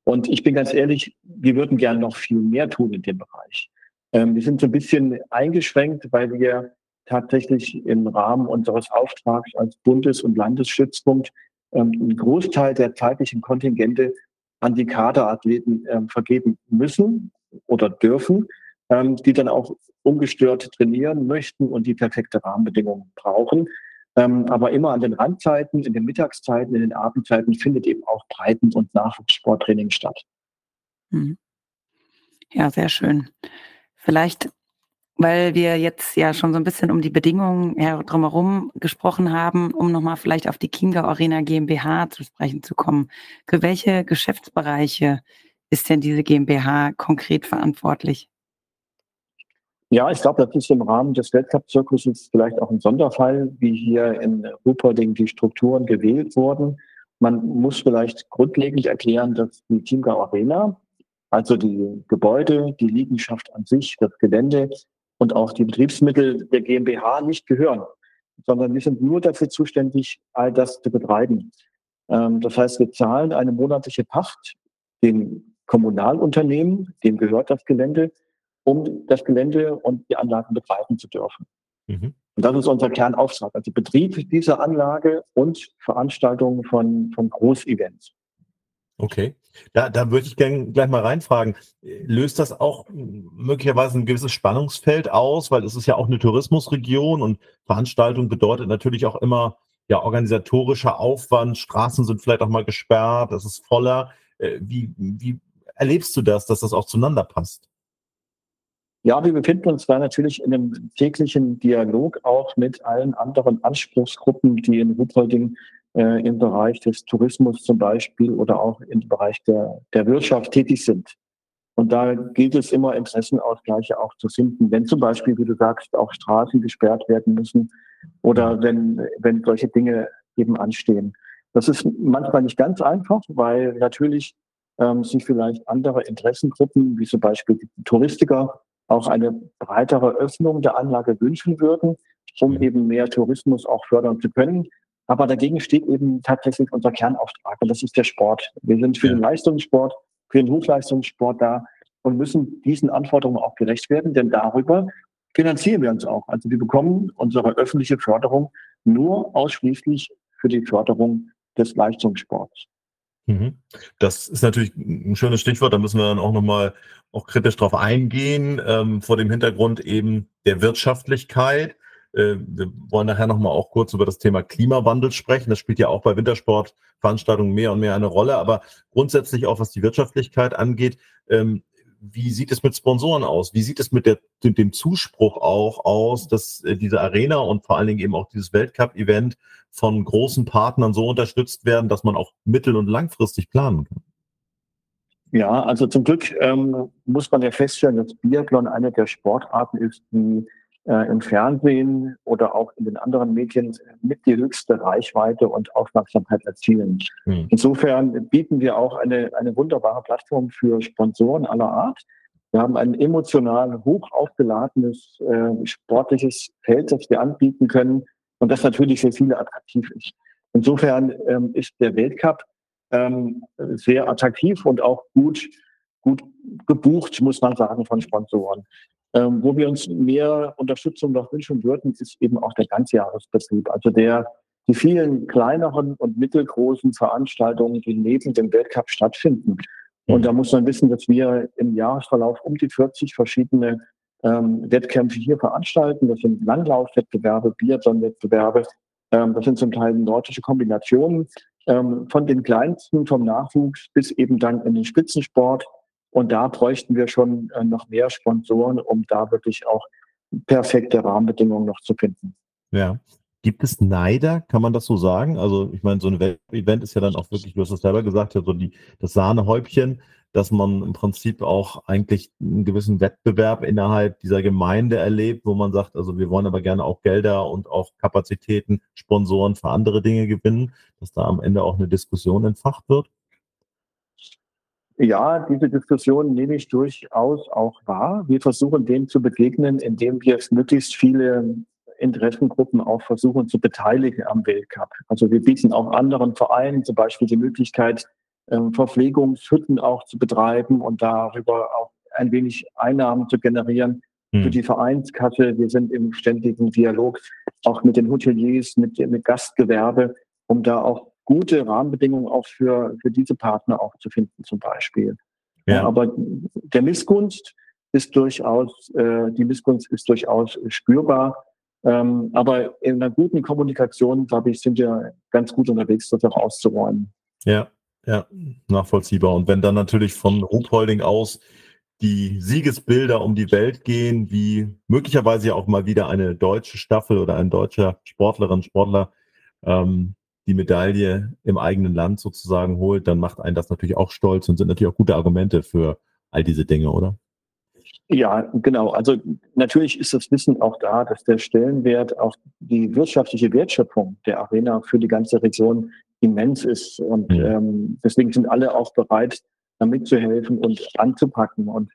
[SPEAKER 4] Und ich bin ganz ehrlich, wir würden gerne noch viel mehr tun in dem Bereich. Ähm, wir sind so ein bisschen eingeschränkt, weil wir tatsächlich im Rahmen unseres Auftrags als Bundes- und Landesstützpunkt ähm, einen Großteil der zeitlichen Kontingente an die Kaderathleten ähm, vergeben müssen oder dürfen, ähm, die dann auch ungestört trainieren möchten und die perfekte Rahmenbedingungen brauchen. Ähm, aber immer an den Randzeiten, in den Mittagszeiten, in den Abendzeiten findet eben auch Breiten- und Nachwuchssporttraining statt.
[SPEAKER 3] Mhm. Ja, sehr schön. Vielleicht weil wir jetzt ja schon so ein bisschen um die Bedingungen drumherum gesprochen haben, um nochmal vielleicht auf die Chiemgau Arena GmbH zu sprechen zu kommen. Für welche Geschäftsbereiche ist denn diese GmbH konkret verantwortlich?
[SPEAKER 4] Ja, ich glaube, das ist im Rahmen des Weltcup-Zirkuses vielleicht auch ein Sonderfall, wie hier in Rupperding die Strukturen gewählt wurden. Man muss vielleicht grundlegend erklären, dass die Chiemgau Arena, also die Gebäude, die Liegenschaft an sich, das Gelände, und auch die Betriebsmittel der GmbH nicht gehören, sondern wir sind nur dafür zuständig, all das zu betreiben. Ähm, das heißt, wir zahlen eine monatliche Pacht dem Kommunalunternehmen, dem gehört das Gelände, um das Gelände und die Anlagen betreiben zu dürfen. Mhm. Und das ist unser Kernauftrag, also Betrieb dieser Anlage und Veranstaltungen von, von Großevents.
[SPEAKER 2] Okay. Da, da würde ich gerne gleich mal reinfragen. Löst das auch möglicherweise ein gewisses Spannungsfeld aus, weil es ist ja auch eine Tourismusregion und Veranstaltung bedeutet natürlich auch immer ja organisatorischer Aufwand. Straßen sind vielleicht auch mal gesperrt, es ist voller. Äh, wie, wie erlebst du das, dass das auch zueinander passt?
[SPEAKER 4] Ja, wir befinden uns da natürlich in einem täglichen Dialog auch mit allen anderen Anspruchsgruppen, die in Ruppolding äh, im Bereich des Tourismus zum Beispiel oder auch im Bereich der, der Wirtschaft tätig sind. Und da gilt es immer, Interessenausgleiche auch zu finden. Wenn zum Beispiel, wie du sagst, auch Straßen gesperrt werden müssen oder wenn, wenn solche Dinge eben anstehen. Das ist manchmal nicht ganz einfach, weil natürlich ähm, sich vielleicht andere Interessengruppen, wie zum Beispiel die Touristiker, auch eine breitere Öffnung der Anlage wünschen würden, um eben mehr Tourismus auch fördern zu können. Aber dagegen steht eben tatsächlich unser Kernauftrag und das ist der Sport. Wir sind für den Leistungssport, für den Hochleistungssport da und müssen diesen Anforderungen auch gerecht werden, denn darüber finanzieren wir uns auch. Also wir bekommen unsere öffentliche Förderung nur ausschließlich für die Förderung des Leistungssports.
[SPEAKER 2] Mhm. Das ist natürlich ein schönes Stichwort, da müssen wir dann auch nochmal auch kritisch drauf eingehen, ähm, vor dem Hintergrund eben der Wirtschaftlichkeit. Äh, wir wollen nachher nochmal auch kurz über das Thema Klimawandel sprechen. Das spielt ja auch bei Wintersportveranstaltungen mehr und mehr eine Rolle. Aber grundsätzlich auch, was die Wirtschaftlichkeit angeht, ähm, wie sieht es mit Sponsoren aus? Wie sieht es mit der, dem Zuspruch auch aus, dass äh, diese Arena und vor allen Dingen eben auch dieses Weltcup-Event von großen Partnern so unterstützt werden, dass man auch mittel- und langfristig planen kann?
[SPEAKER 4] Ja, also zum Glück ähm, muss man ja feststellen, dass Biathlon eine der Sportarten ist, die äh, im Fernsehen oder auch in den anderen Medien mit die höchste Reichweite und Aufmerksamkeit erzielen. Mhm. Insofern bieten wir auch eine, eine wunderbare Plattform für Sponsoren aller Art. Wir haben ein emotional hoch aufgeladenes äh, sportliches Feld, das wir anbieten können und das natürlich für viele attraktiv ist. Insofern ähm, ist der Weltcup ähm, sehr attraktiv und auch gut, gut gebucht, muss man sagen, von Sponsoren. Ähm, wo wir uns mehr Unterstützung noch wünschen würden, ist eben auch der Ganzjahresbetrieb. Also der, die vielen kleineren und mittelgroßen Veranstaltungen, die neben dem Weltcup stattfinden. Und da muss man wissen, dass wir im Jahresverlauf um die 40 verschiedene ähm, Wettkämpfe hier veranstalten. Das sind Langlaufwettbewerbe, Biathlon-Wettbewerbe. Ähm, das sind zum Teil nordische Kombinationen ähm, von den kleinsten vom Nachwuchs bis eben dann in den Spitzensport. Und da bräuchten wir schon äh, noch mehr Sponsoren, um da wirklich auch perfekte Rahmenbedingungen noch zu finden.
[SPEAKER 2] Ja. Gibt es Neider, kann man das so sagen? Also ich meine, so ein Event ist ja dann auch wirklich, du hast es selber gesagt, ja, so die, das Sahnehäubchen, dass man im Prinzip auch eigentlich einen gewissen Wettbewerb innerhalb dieser Gemeinde erlebt, wo man sagt, also wir wollen aber gerne auch Gelder und auch Kapazitäten, Sponsoren für andere Dinge gewinnen, dass da am Ende auch eine Diskussion entfacht wird?
[SPEAKER 4] Ja, diese Diskussion nehme ich durchaus auch wahr. Wir versuchen dem zu begegnen, indem wir es möglichst viele Interessengruppen auch versuchen zu beteiligen am Weltcup. Also wir bieten auch anderen Vereinen zum Beispiel die Möglichkeit, ähm, Verpflegungshütten auch zu betreiben und darüber auch ein wenig Einnahmen zu generieren hm. für die Vereinskasse. Wir sind im ständigen Dialog auch mit den Hoteliers, mit, mit Gastgewerbe, um da auch gute Rahmenbedingungen auch für, für diese Partner auch zu finden zum Beispiel. Ja. Aber der Missgunst ist durchaus, äh, die Missgunst ist durchaus spürbar. Ähm, aber in einer guten Kommunikation, glaube ich, sind wir ganz gut unterwegs, das auch auszuräumen.
[SPEAKER 2] Ja, ja, nachvollziehbar. Und wenn dann natürlich von Ruhpolding aus die Siegesbilder um die Welt gehen, wie möglicherweise ja auch mal wieder eine deutsche Staffel oder ein deutscher Sportlerin, Sportler ähm, die Medaille im eigenen Land sozusagen holt, dann macht einen das natürlich auch stolz und sind natürlich auch gute Argumente für all diese Dinge, oder?
[SPEAKER 4] Ja, genau. Also natürlich ist das Wissen auch da, dass der Stellenwert, auch die wirtschaftliche Wertschöpfung der Arena für die ganze Region immens ist. Und mhm. ähm, deswegen sind alle auch bereit, da mitzuhelfen und anzupacken. Und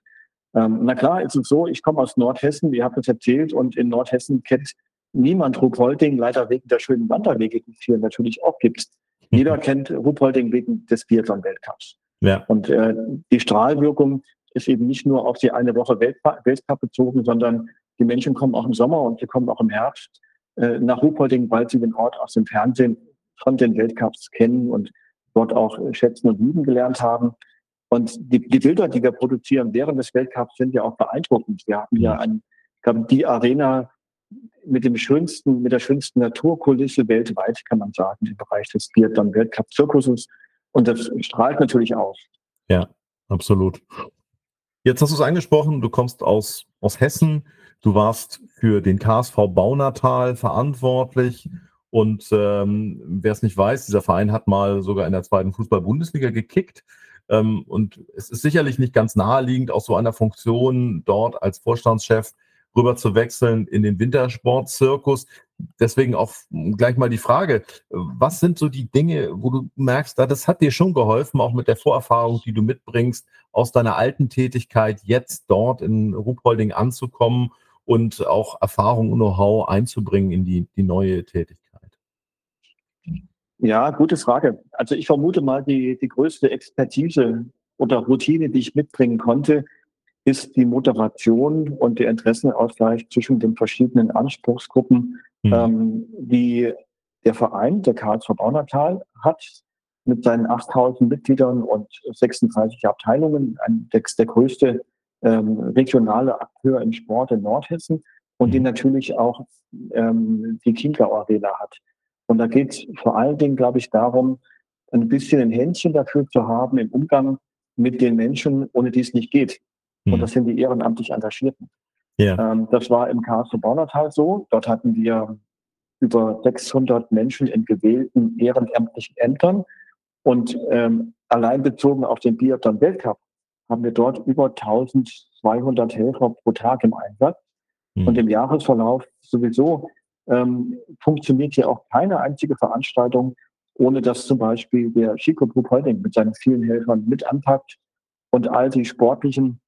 [SPEAKER 4] ähm, na klar, ist es so, ich komme aus Nordhessen, ihr habt es erzählt, und in Nordhessen kennt niemand Ruhpolding, leider wegen der schönen Wanderwege, die es hier natürlich auch gibt. Mhm. Jeder kennt Ruhpolding wegen des Biathlon-Weltcups. Ja. Und äh, die Strahlwirkung ist eben nicht nur auf die eine Woche Weltcup bezogen, sondern die Menschen kommen auch im Sommer und sie kommen auch im Herbst äh, nach Ruhpolding, weil sie den Ort aus dem Fernsehen von den Weltcups kennen und dort auch schätzen und lieben gelernt haben. Und die, die Bilder, die wir produzieren während des Weltcups, sind ja auch beeindruckend. Wir haben ja ein, ich glaube, die Arena mit dem schönsten, mit der schönsten Naturkulisse weltweit, kann man sagen, im Bereich des Biathlon Weltcup Zirkuses. Und das strahlt natürlich aus.
[SPEAKER 2] Ja, absolut. Jetzt hast du es angesprochen, du kommst aus, aus Hessen. Du warst für den KSV Baunatal verantwortlich und ähm, wer es nicht weiß, dieser Verein hat mal sogar in der zweiten Fußball-Bundesliga gekickt. Ähm, und es ist sicherlich nicht ganz naheliegend, aus so einer Funktion dort als Vorstandschef rüber zu wechseln in den Wintersportzirkus. Deswegen auch gleich mal die Frage, was sind so die Dinge, wo du merkst, das hat dir schon geholfen, auch mit der Vorerfahrung, die du mitbringst, aus deiner alten Tätigkeit jetzt dort in Ruhpolding anzukommen und auch Erfahrung und Know-how einzubringen in die, die neue Tätigkeit?
[SPEAKER 4] Ja, gute Frage. Also ich vermute mal, die, die größte Expertise oder Routine, die ich mitbringen konnte, ist die Moderation und der Interessenausgleich zwischen den verschiedenen Anspruchsgruppen, mhm. ähm, die der Verein, der KSV Baunatal, hat mit seinen 8000 Mitgliedern und 36 Abteilungen, ein, der, der größte ähm, regionale Akteur im Sport in Nordhessen und mhm. die natürlich auch ähm, die Chiemgau Arena hat. Und da geht es vor allen Dingen, glaube ich, darum, ein bisschen ein Händchen dafür zu haben im Umgang mit den Menschen, ohne die es nicht geht. Mhm. Und das sind die ehrenamtlich Engagierten. Ja. Ähm, das war im KSV Baunatal so. Dort hatten wir über 600 Menschen in gewählten ehrenamtlichen Ämtern. Und ähm, allein bezogen auf den Biathlon Weltcup haben wir dort über 1200 Helfer pro Tag im Einsatz. Mhm. Und im Jahresverlauf sowieso ähm, funktioniert hier auch keine einzige Veranstaltung, ohne dass zum Beispiel der Chico Group Holding mit seinen vielen Helfern mit anpackt und all die sportlichen,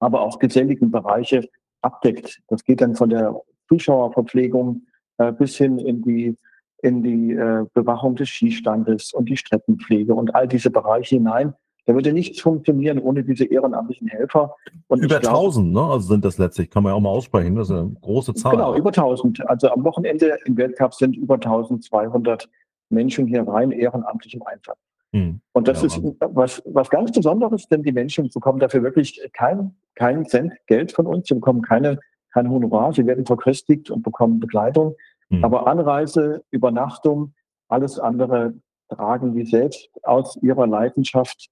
[SPEAKER 4] aber auch geselligen Bereiche abdeckt. Das geht dann von der Zuschauerverpflegung äh, bis hin in die in die äh, Bewachung des Skistandes und die Streckenpflege und all diese Bereiche hinein. Da würde nichts funktionieren ohne diese ehrenamtlichen Helfer.
[SPEAKER 2] Und über glaub, 1000, ne? Also sind das letztlich, kann man ja auch mal aussprechen. Das ist eine große Zahl.
[SPEAKER 4] Genau, über 1000. Also am Wochenende im Weltcup sind über 1200 Menschen hier rein ehrenamtlich im Einsatz. Hm. Und das ja, ist was, was ganz Besonderes, denn die Menschen bekommen dafür wirklich keinen kein Cent Geld von uns. Sie bekommen keine, kein Honorar. Sie werden verköstigt und bekommen Begleitung. Mhm. Aber Anreise, Übernachtung, alles andere tragen die selbst aus ihrer Leidenschaft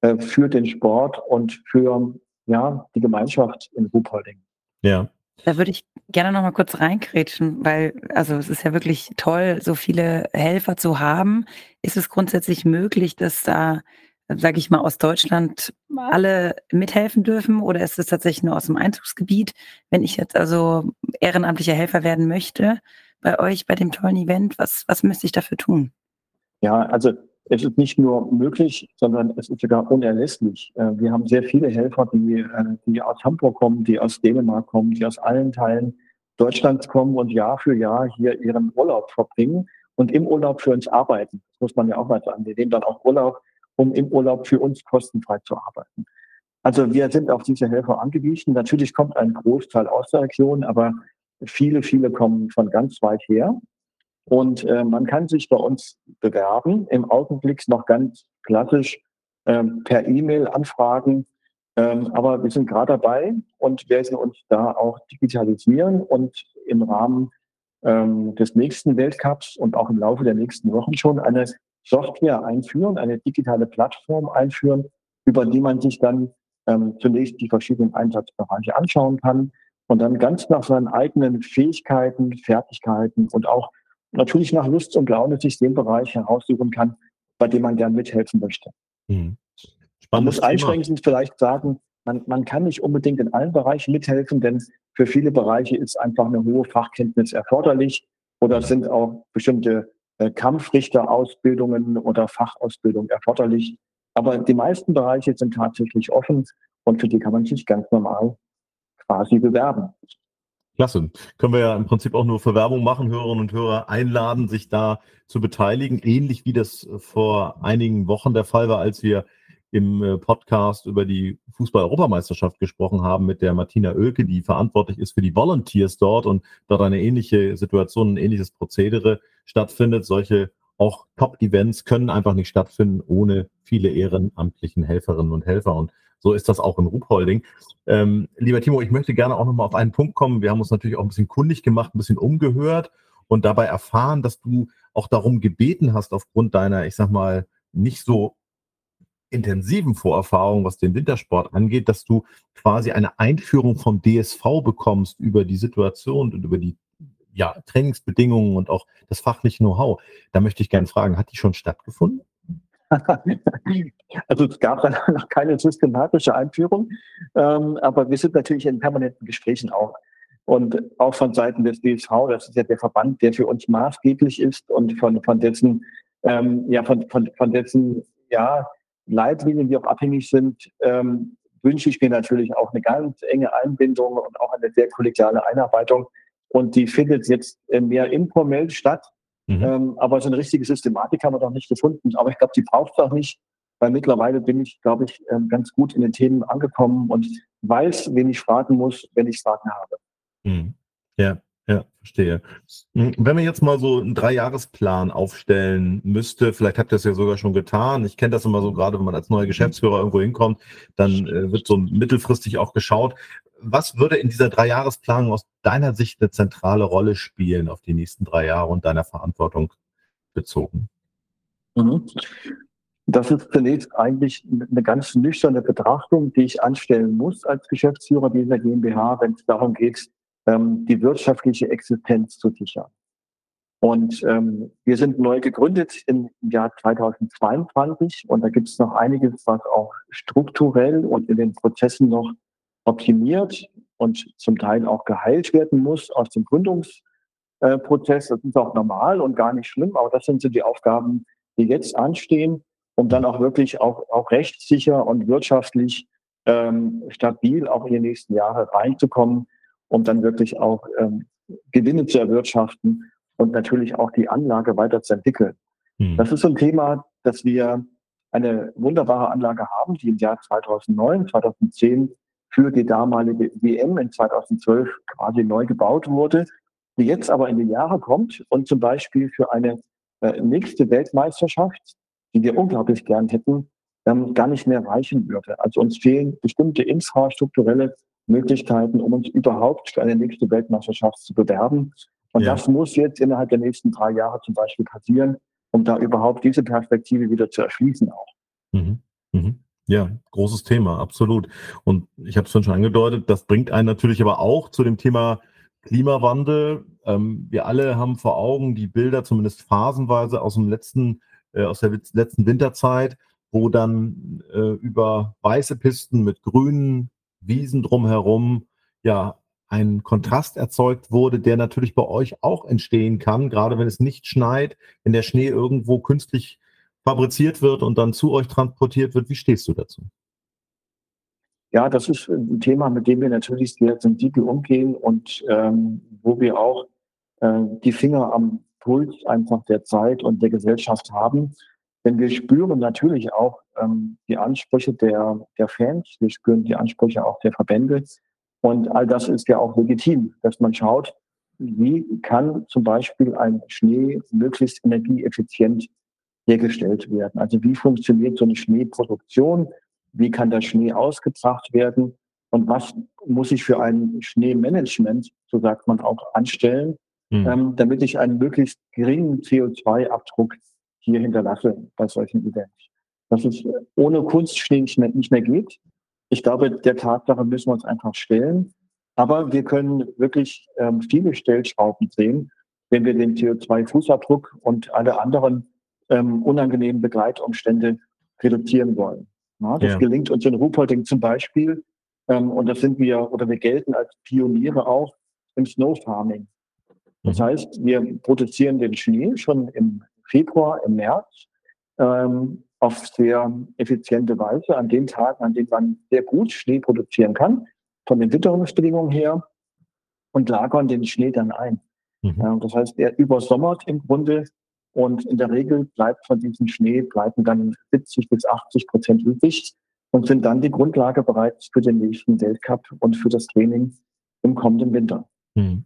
[SPEAKER 4] äh, für den Sport und für ja, die Gemeinschaft in Ruhpolding.
[SPEAKER 3] Ja. Da würde ich gerne noch mal kurz reinkrätschen, weil also es ist ja wirklich toll, so viele Helfer zu haben. Ist es grundsätzlich möglich, dass da, sage ich mal, aus Deutschland alle mithelfen dürfen oder ist es tatsächlich nur aus dem Einzugsgebiet? Wenn ich jetzt also ehrenamtlicher Helfer werden möchte, bei euch bei dem tollen Event? Was, was müsste ich dafür tun?
[SPEAKER 4] Ja, also es ist nicht nur möglich, sondern es ist sogar unerlässlich. Äh, wir haben sehr viele Helfer, die, äh, die aus Hamburg kommen, die aus Dänemark kommen, die aus allen Teilen Deutschlands kommen und Jahr für Jahr hier ihren Urlaub verbringen und im Urlaub für uns arbeiten. Das muss man ja auch mal sagen. Wir nehmen dann auch Urlaub, um im Urlaub für uns kostenfrei zu arbeiten. Also wir sind auf diese Helfer angewiesen. Natürlich kommt ein Großteil aus der Region, aber Viele, viele kommen von ganz weit her. Und äh, man kann sich bei uns bewerben. Im Augenblick noch ganz klassisch ähm, per E-Mail anfragen. Ähm, aber wir sind gerade dabei und werden uns da auch digitalisieren und im Rahmen ähm, des nächsten Weltcups und auch im Laufe der nächsten Wochen schon eine Software einführen, eine digitale Plattform einführen, über die man sich dann ähm, zunächst die verschiedenen Einsatzbereiche anschauen kann, und dann ganz nach seinen eigenen Fähigkeiten, Fertigkeiten und auch natürlich nach Lust und Laune sich den Bereich heraussuchen kann, bei dem man gern mithelfen möchte. Mhm. Man muss einschränkend vielleicht sagen, man, man kann nicht unbedingt in allen Bereichen mithelfen, denn für viele Bereiche ist einfach eine hohe Fachkenntnis erforderlich oder sind auch bestimmte äh, Kampfrichterausbildungen oder Fachausbildungen erforderlich. Aber die meisten Bereiche sind tatsächlich offen und für die kann man sich ganz normal quasi bewerben.
[SPEAKER 2] Klasse. Können wir ja im Prinzip auch nur für Werbung machen, Hörerinnen und Hörer einladen, sich da zu beteiligen, ähnlich wie das vor einigen Wochen der Fall war, als wir im äh, Podcast über die Fußball-Europameisterschaft gesprochen haben mit der Martina Oelke, die verantwortlich ist für die Volunteers dort und dort eine ähnliche Situation, ein ähnliches Prozedere stattfindet. Solche auch Top-Events können einfach nicht stattfinden ohne viele ehrenamtlichen Helferinnen und Helfer. Und so ist das auch in Ruhpolding. Ähm, lieber Timo, ich möchte gerne auch nochmal auf einen Punkt kommen. Wir haben uns natürlich auch ein bisschen kundig gemacht, ein bisschen umgehört und dabei erfahren, dass du auch darum gebeten hast, aufgrund deiner, ich sag mal, nicht so intensiven Vorerfahrung, was den Wintersport angeht, dass du quasi eine Einführung vom DSV bekommst über die Situation und über die ja, Trainingsbedingungen und auch das fachliche Know-how. Da möchte ich gerne fragen, hat die schon stattgefunden?
[SPEAKER 4] also es gab dann noch keine systematische Einführung, ähm, aber wir sind natürlich in permanenten Gesprächen auch. Und auch von Seiten des DSV, das ist ja der Verband, der für uns maßgeblich ist und von, von dessen, ähm, ja, von, von, von dessen ja, Leitlinien, die auch abhängig sind, ähm, wünsche ich mir natürlich auch eine ganz enge Einbindung und auch eine sehr kollegiale Einarbeitung. Und die findet jetzt mehr informell statt. Mhm. Ähm, aber so eine richtige Systematik haben wir noch nicht gefunden. Aber ich glaube, die braucht es auch nicht, weil mittlerweile bin ich, glaube ich, ähm, ganz gut in den Themen angekommen und weiß, wen ich fragen muss, wenn ich Fragen habe.
[SPEAKER 2] Mhm. Ja, ja, verstehe. Hm, wenn man jetzt mal so einen Dreijahresplan aufstellen müsste, vielleicht habt ihr das ja sogar schon getan. Ich kenne das immer so, gerade wenn man als neuer Geschäftsführer irgendwo hinkommt, dann äh, wird so mittelfristig auch geschaut, was würde in dieser Dreijahresplanung aus deiner Sicht eine zentrale Rolle spielen auf die nächsten drei Jahre und deiner Verantwortung bezogen?
[SPEAKER 4] Mhm. Das ist zunächst eigentlich eine ganz nüchterne Betrachtung, die ich anstellen muss als Geschäftsführer dieser GmbH, wenn es darum geht, ähm, die wirtschaftliche Existenz zu sichern. Und ähm, wir sind neu gegründet im Jahr 2022 und da gibt es noch einiges, was auch strukturell und in den Prozessen noch optimiert und zum Teil auch geheilt werden muss aus dem Gründungsprozess. Das ist auch normal und gar nicht schlimm, aber das sind so die Aufgaben, die jetzt anstehen, um dann auch wirklich auch, auch rechtssicher und wirtschaftlich ähm, stabil auch in die nächsten Jahre reinzukommen, um dann wirklich auch ähm, Gewinne zu erwirtschaften und natürlich auch die Anlage weiterzuentwickeln. Mhm. Das ist so ein Thema, dass wir eine wunderbare Anlage haben, die im Jahr 2009, 2010 für die damalige WM in 2012 quasi neu gebaut wurde, die jetzt aber in die Jahre kommt und zum Beispiel für eine äh, nächste Weltmeisterschaft, die wir unglaublich gern hätten, ähm, gar nicht mehr reichen würde. Also uns fehlen bestimmte infrastrukturelle Möglichkeiten, um uns überhaupt für eine nächste Weltmeisterschaft zu bewerben. Und ja. das muss jetzt innerhalb der nächsten drei Jahre zum Beispiel passieren, um da überhaupt diese Perspektive wieder zu erschließen auch.
[SPEAKER 2] Mhm. Mhm. Ja, großes Thema, absolut. Und ich habe es schon angedeutet, das bringt einen natürlich aber auch zu dem Thema Klimawandel. Ähm, wir alle haben vor Augen die Bilder, zumindest phasenweise aus dem letzten, äh, aus der letzten Winterzeit, wo dann äh, über weiße Pisten mit grünen Wiesen drumherum ja ein Kontrast erzeugt wurde, der natürlich bei euch auch entstehen kann, gerade wenn es nicht schneit, wenn der Schnee irgendwo künstlich fabriziert wird und dann zu euch transportiert wird. Wie stehst du dazu?
[SPEAKER 4] Ja, das ist ein Thema, mit dem wir natürlich sehr sensibel umgehen und ähm, wo wir auch äh, die Finger am Puls einfach der Zeit und der Gesellschaft haben. Denn wir spüren natürlich auch ähm, die Ansprüche der, der Fans, wir spüren die Ansprüche auch der Verbände, und all das ist ja auch legitim, dass man schaut, wie kann zum Beispiel ein Schnee möglichst energieeffizient hergestellt werden. Also wie funktioniert so eine Schneeproduktion? Wie kann der Schnee ausgebracht werden? Und was muss ich für ein Schneemanagement, so sagt man auch, anstellen, mhm. ähm, damit ich einen möglichst geringen CO2-Abdruck hier hinterlasse bei solchen Events. Dass es ohne Kunstschnee nicht mehr, nicht mehr geht, ich glaube, der Tatsache müssen wir uns einfach stellen. Aber wir können wirklich ähm, viele Stellschrauben sehen, wenn wir den CO2-Fußabdruck und alle anderen ähm, unangenehmen Begleitumstände reduzieren wollen. Ja, das ja. gelingt uns in Ruhpolding zum Beispiel. Ähm, und das sind wir, oder wir gelten als Pioniere auch im Snow Farming. Das mhm. heißt, wir produzieren den Schnee schon im Februar, im März. Ähm, auf sehr effiziente Weise an den Tagen, an denen man sehr gut Schnee produzieren kann, von den Witterungsbedingungen her, und lagern den Schnee dann ein. Mhm. Das heißt, er übersommert im Grunde und in der Regel bleibt von diesem Schnee, bleiben dann 70 bis 80 Prozent übrig und sind dann die Grundlage bereits für den nächsten Weltcup und für das Training im kommenden Winter. Mhm.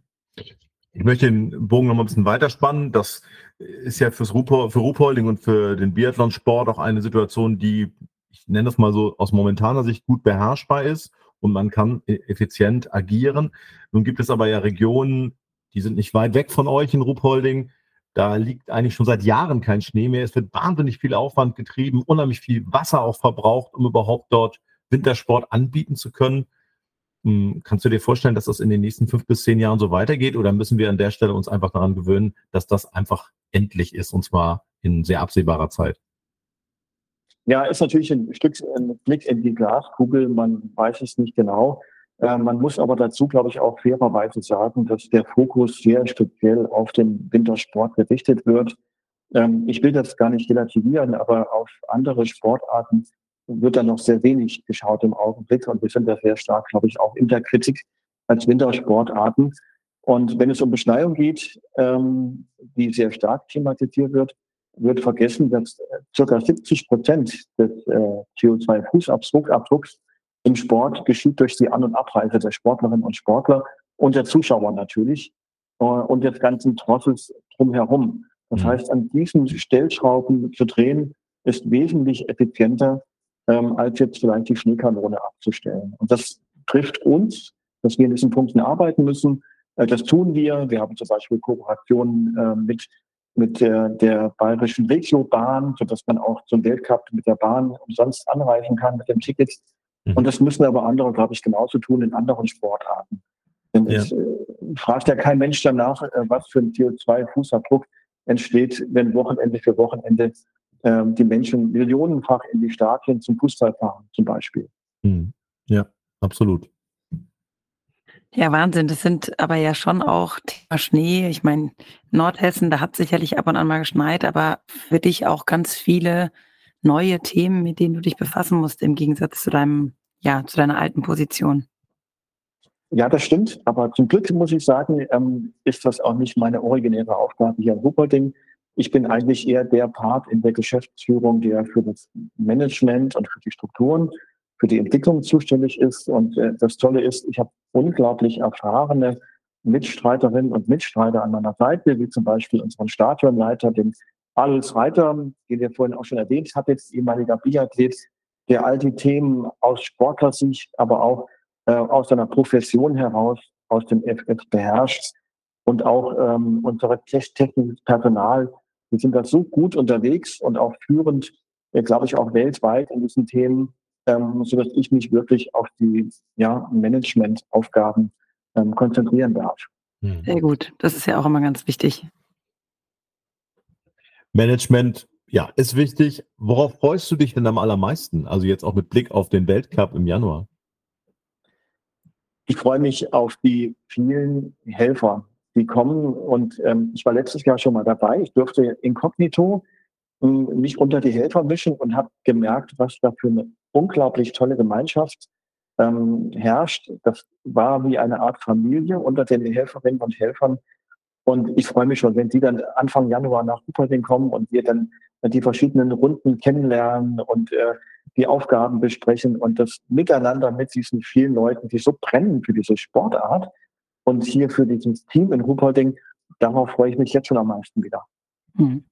[SPEAKER 2] Ich möchte den Bogen noch mal ein bisschen weiterspannen. Das ist ja fürs Rupo, für Ruhpolding und für den Biathlonsport auch eine Situation, die, ich nenne das mal so, aus momentaner Sicht gut beherrschbar ist und man kann e-, effizient agieren. Nun gibt es aber ja Regionen, die sind nicht weit weg von euch in Ruhpolding. Da liegt eigentlich schon seit Jahren kein Schnee mehr. Es wird wahnsinnig viel Aufwand getrieben, unheimlich viel Wasser auch verbraucht, um überhaupt dort Wintersport anbieten zu können. Hm, kannst du dir vorstellen, dass das in den nächsten fünf bis zehn Jahren so weitergeht oder müssen wir an der Stelle uns einfach daran gewöhnen, dass das einfach endlich ist und zwar in sehr absehbarer Zeit?
[SPEAKER 4] Ja, ist natürlich ein Stück ein Blick in die Glaskugel. Man weiß es nicht genau. Äh, man muss aber dazu, glaube ich, auch fairerweise sagen, dass der Fokus sehr speziell auf den Wintersport gerichtet wird. Ähm, ich will das gar nicht relativieren, aber auf andere Sportarten wird da noch sehr wenig geschaut im Augenblick. Und wir sind da sehr stark, glaube ich, auch in der Kritik als Wintersportarten. Und wenn es um Beschneiung geht, ähm, die sehr stark thematisiert wird, wird vergessen, dass circa 70 Prozent des äh, CO2-Fußabdrucks im Sport geschieht durch die An- und Abreise der Sportlerinnen und Sportler und der Zuschauer natürlich äh, und des ganzen Trosses drumherum. Das mhm. heißt, an diesen Stellschrauben zu drehen, ist wesentlich effizienter ähm, als jetzt vielleicht die Schneekanone abzustellen. Und das trifft uns, dass wir in diesen Punkten arbeiten müssen. Äh, das tun wir. Wir haben zum Beispiel Kooperationen äh, mit mit der, der bayerischen Regiobahn, sodass man auch zum Weltcup mit der Bahn umsonst anreisen kann mit dem Ticket. Mhm. Und das müssen aber andere, glaube ich, genauso tun in anderen Sportarten. Denn ja. es äh, fragt ja kein Mensch danach, äh, was für ein CO2-Fußabdruck entsteht, wenn Wochenende für Wochenende die Menschen millionenfach in die Stadien zum Fußball fahren, zum Beispiel.
[SPEAKER 2] Hm. Ja, absolut.
[SPEAKER 3] Ja, Wahnsinn. Das sind aber ja schon auch Thema Schnee. Ich meine, Nordhessen, da hat sicherlich ab und an mal geschneit, aber für dich auch ganz viele neue Themen, mit denen du dich befassen musst, im Gegensatz zu deinem, ja, zu deiner alten Position.
[SPEAKER 4] Ja, das stimmt. Aber zum Glück muss ich sagen, ähm, ist das auch nicht meine originäre Aufgabe hier in Ruppolding. Ich bin eigentlich eher der Part in der Geschäftsführung, der für das Management und für die Strukturen für die Entwicklung zuständig ist. Und äh, das Tolle ist, ich habe unglaublich erfahrene Mitstreiterinnen und Mitstreiter an meiner Seite, wie zum Beispiel unseren Stadionleiter, den Alois Reiter, den wir vorhin auch schon erwähnt hatten, ehemaliger Biathlet, der all die Themen aus Sportlersicht, aber auch äh, aus seiner Profession heraus, aus dem FF beherrscht. Und auch ähm, unsere technisches Personal, wir sind da so gut unterwegs und auch führend, äh, glaube ich, auch weltweit in diesen Themen, ähm, sodass ich mich wirklich auf die ja, Managementaufgaben ähm, konzentrieren darf.
[SPEAKER 3] Hm. Sehr gut, das ist ja auch immer ganz wichtig.
[SPEAKER 2] Management, ja, ist wichtig. Worauf freust du dich denn am allermeisten? Also jetzt auch mit Blick auf den Weltcup im Januar.
[SPEAKER 4] Ich freue mich auf die vielen Helfer, die kommen. Und ähm, ich war letztes Jahr schon mal dabei. Ich durfte inkognito ähm, mich unter die Helfer mischen und habe gemerkt, was da für eine unglaublich tolle Gemeinschaft ähm, herrscht. Das war wie eine Art Familie unter den Helferinnen und Helfern. Und ich freue mich schon, wenn die dann Anfang Januar nach Uperding kommen und wir dann die verschiedenen Runden kennenlernen und äh, die Aufgaben besprechen und das Miteinander mit diesen vielen Leuten, die so brennen für diese Sportart und hier für dieses Team in Ruhpolding, darauf freue ich mich jetzt schon am meisten wieder.
[SPEAKER 3] Hm.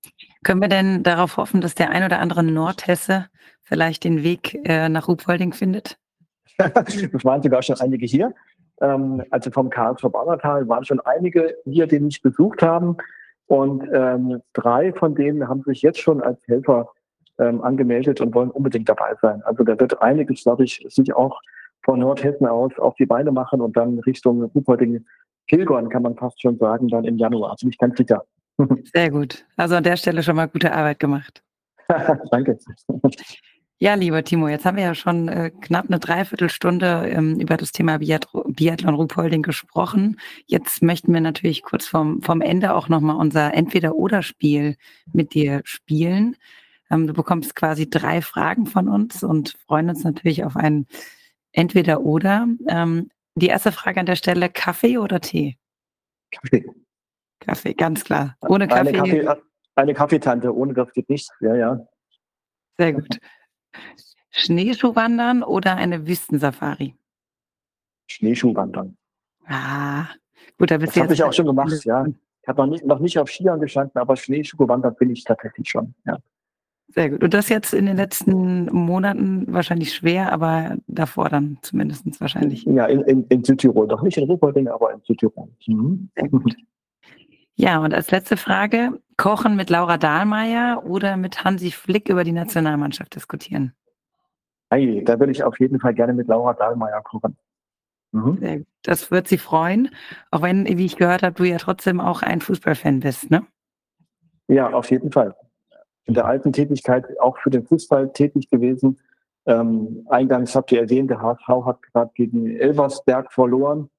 [SPEAKER 3] Können wir denn darauf hoffen, dass der ein oder andere Nordhesse vielleicht den Weg äh, nach Ruhpolding findet?
[SPEAKER 4] das waren sogar schon einige hier. Ähm, also vom Karlsruhe Bauertal waren schon einige hier, die mich besucht haben. Und ähm, drei von denen haben sich jetzt schon als Helfer ähm, angemeldet und wollen unbedingt dabei sein. Also da wird einiges, glaube ich, sich auch von Nordhessen aus auf die Beine machen und dann Richtung Ruhpolding pilgern, kann man fast schon sagen, dann im Januar. Also nicht ganz sicher.
[SPEAKER 3] Sehr gut. Also an der Stelle schon mal gute Arbeit gemacht.
[SPEAKER 4] Danke.
[SPEAKER 3] Ja, lieber Timo, jetzt haben wir ja schon äh, knapp eine Dreiviertelstunde ähm, über das Thema Biathlon Ruhpolding gesprochen. Jetzt möchten wir natürlich kurz vom, vom Ende auch nochmal unser Entweder-Oder-Spiel mit dir spielen. Ähm, du bekommst quasi drei Fragen von uns und freuen uns natürlich auf ein Entweder-Oder. Ähm, die erste Frage an der Stelle, Kaffee oder Tee?
[SPEAKER 4] Kaffee.
[SPEAKER 3] Kaffee, ganz klar. Ohne Kaffee.
[SPEAKER 4] Eine, Kaffee, eine Kaffeetante, ohne das geht nichts. Ja, ja.
[SPEAKER 3] Sehr gut. Schneeschuhwandern oder eine Wüstensafari?
[SPEAKER 4] Schneeschuhwandern.
[SPEAKER 3] Ah, gut, da bist
[SPEAKER 4] das habe ich auch schon gemacht, ja. Ich habe noch nicht, noch nicht auf Skiern gestanden, aber Schneeschuhwandern bin ich tatsächlich schon, ja.
[SPEAKER 3] Sehr gut. Und das jetzt in den letzten Monaten wahrscheinlich schwer, aber davor dann zumindest wahrscheinlich.
[SPEAKER 4] Ja, in, in, in Südtirol. Doch nicht in Ruhpolding, aber in Südtirol. Mhm. Sehr gut.
[SPEAKER 3] Ja, und als letzte Frage, Kochen mit Laura Dahlmeier oder mit Hansi Flick über die Nationalmannschaft diskutieren?
[SPEAKER 4] Hey, da würde ich auf jeden Fall gerne mit Laura Dahlmeier kochen.
[SPEAKER 3] Mhm. Das wird sie freuen, auch wenn, wie ich gehört habe, du ja trotzdem auch ein Fußballfan bist, ne?
[SPEAKER 4] Ja, auf jeden Fall. In der alten Tätigkeit auch für den Fußball tätig gewesen. Ähm, eingangs habt ihr erwähnt, der HSV hat gerade gegen Elversberg verloren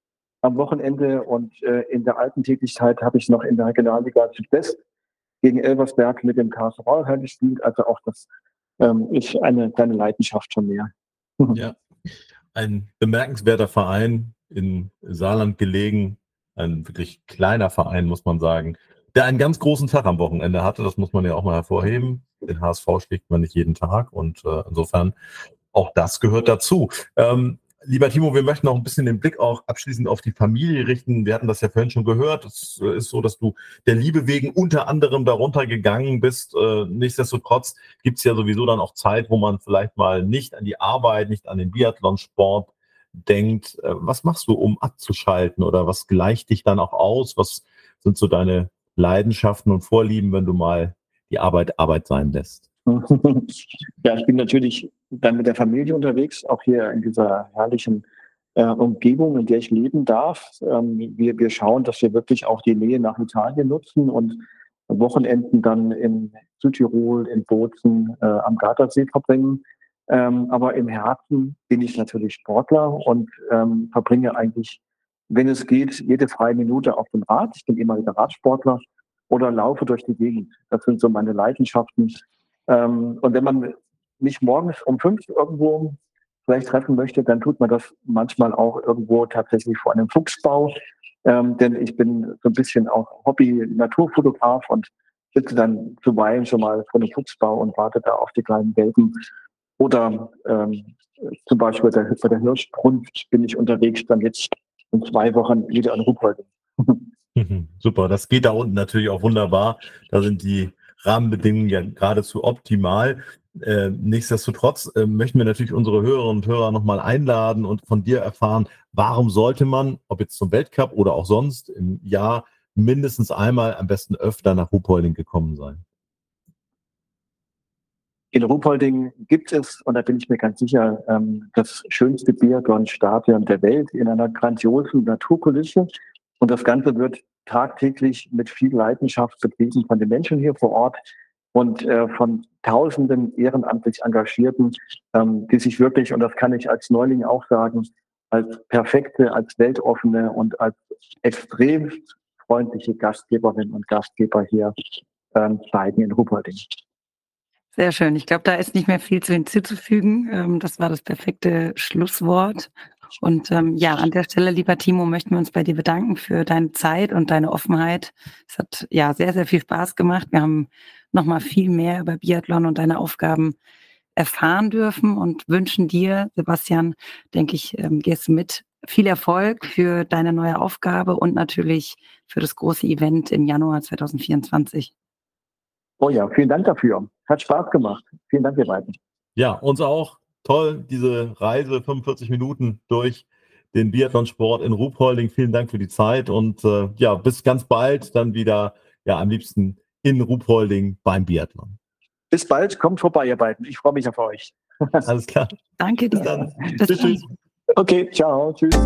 [SPEAKER 4] am Wochenende und äh, in der alten Tätigkeit habe ich noch in der Regionalliga Südwest gegen Elversberg mit dem KSV gespielt. Also auch das ähm, ist eine kleine Leidenschaft von mir.
[SPEAKER 2] Ja, ein bemerkenswerter Verein in Saarland gelegen, ein wirklich kleiner Verein, muss man sagen, der einen ganz großen Tag am Wochenende hatte. Das muss man ja auch mal hervorheben. Den HSV schlägt man nicht jeden Tag und äh, insofern auch das gehört dazu. Ähm, Lieber Timo, wir möchten noch ein bisschen den Blick auch abschließend auf die Familie richten. Wir hatten das ja vorhin schon gehört. Es ist so, dass du der Liebe wegen unter anderem darunter gegangen bist. Äh, nichtsdestotrotz gibt es ja sowieso dann auch Zeit, wo man vielleicht mal nicht an die Arbeit, nicht an den Biathlonsport denkt. Äh, was machst du, um abzuschalten oder was gleicht dich dann auch aus? Was sind so deine Leidenschaften und Vorlieben, wenn du mal die Arbeit Arbeit sein lässt?
[SPEAKER 4] ja, ich bin natürlich dann mit der Familie unterwegs, auch hier in dieser herrlichen äh, Umgebung, in der ich leben darf. Ähm, wir, wir schauen, dass wir wirklich auch die Nähe nach Italien nutzen und Wochenenden dann in Südtirol, in Bozen, äh, am Gardasee verbringen. Ähm, aber im Herzen bin ich natürlich Sportler und ähm, verbringe eigentlich, wenn es geht, jede freie Minute auf dem Rad. Ich bin ehemaliger Radsportler oder laufe durch die Gegend. Das sind so meine Leidenschaften. Ähm, und wenn man mich morgens um fünf irgendwo vielleicht treffen möchte, dann tut man das manchmal auch irgendwo tatsächlich vor einem Fuchsbau. Ähm, denn ich bin so ein bisschen auch Hobby-Naturfotograf und sitze dann zuweilen schon mal vor einem Fuchsbau und warte da auf die kleinen Welpen. Oder ähm, zum Beispiel bei der, bei der Hirschbrunft bin ich unterwegs, dann jetzt in zwei Wochen wieder in Ruhpolding.
[SPEAKER 2] Mhm, super, das geht da unten natürlich auch wunderbar. Da sind die Rahmenbedingungen ja geradezu optimal. Äh, nichtsdestotrotz äh, möchten wir natürlich unsere Hörerinnen und Hörer nochmal einladen und von dir erfahren, warum sollte man, ob jetzt zum Weltcup oder auch sonst im Jahr, mindestens einmal, am besten öfter nach Ruhpolding gekommen sein?
[SPEAKER 4] In Ruhpolding gibt es, und da bin ich mir ganz sicher, ähm, das schönste Biathlon-Stadion der Welt in einer grandiosen Naturkulisse. Und das Ganze wird tagtäglich mit viel Leidenschaft betrieben von den Menschen hier vor Ort und äh, von tausenden ehrenamtlich Engagierten, ähm, die sich wirklich, und das kann ich als Neuling auch sagen, als perfekte, als weltoffene und als extrem freundliche Gastgeberinnen und Gastgeber hier ähm, zeigen in Ruhpolding.
[SPEAKER 3] Sehr schön. Ich glaube, da ist nicht mehr viel zu hinzuzufügen. Ähm, das war das perfekte Schlusswort. Und ähm, ja, an der Stelle, lieber Timo, möchten wir uns bei dir bedanken für deine Zeit und deine Offenheit. Es hat ja sehr, sehr viel Spaß gemacht. Wir haben nochmal viel mehr über Biathlon und deine Aufgaben erfahren dürfen und wünschen dir, Sebastian, denke ich, ähm, gehst mit viel Erfolg für deine neue Aufgabe und natürlich für das große Event im Januar 2024.
[SPEAKER 4] Oh ja, vielen Dank dafür. Hat Spaß gemacht. Vielen Dank, ihr beiden.
[SPEAKER 2] Ja, uns auch. Toll, diese Reise, 45 Minuten durch den Biathlonsport in Ruhpolding. Vielen Dank für die Zeit und äh, ja, bis ganz bald dann wieder, ja, am liebsten in Ruhpolding beim Biathlon.
[SPEAKER 4] Bis bald, kommt vorbei, ihr beiden. Ich freue mich auf euch.
[SPEAKER 2] Alles klar.
[SPEAKER 3] Danke dir.
[SPEAKER 2] Bis dann. Bis tschüss.
[SPEAKER 4] Okay, ciao, tschüss.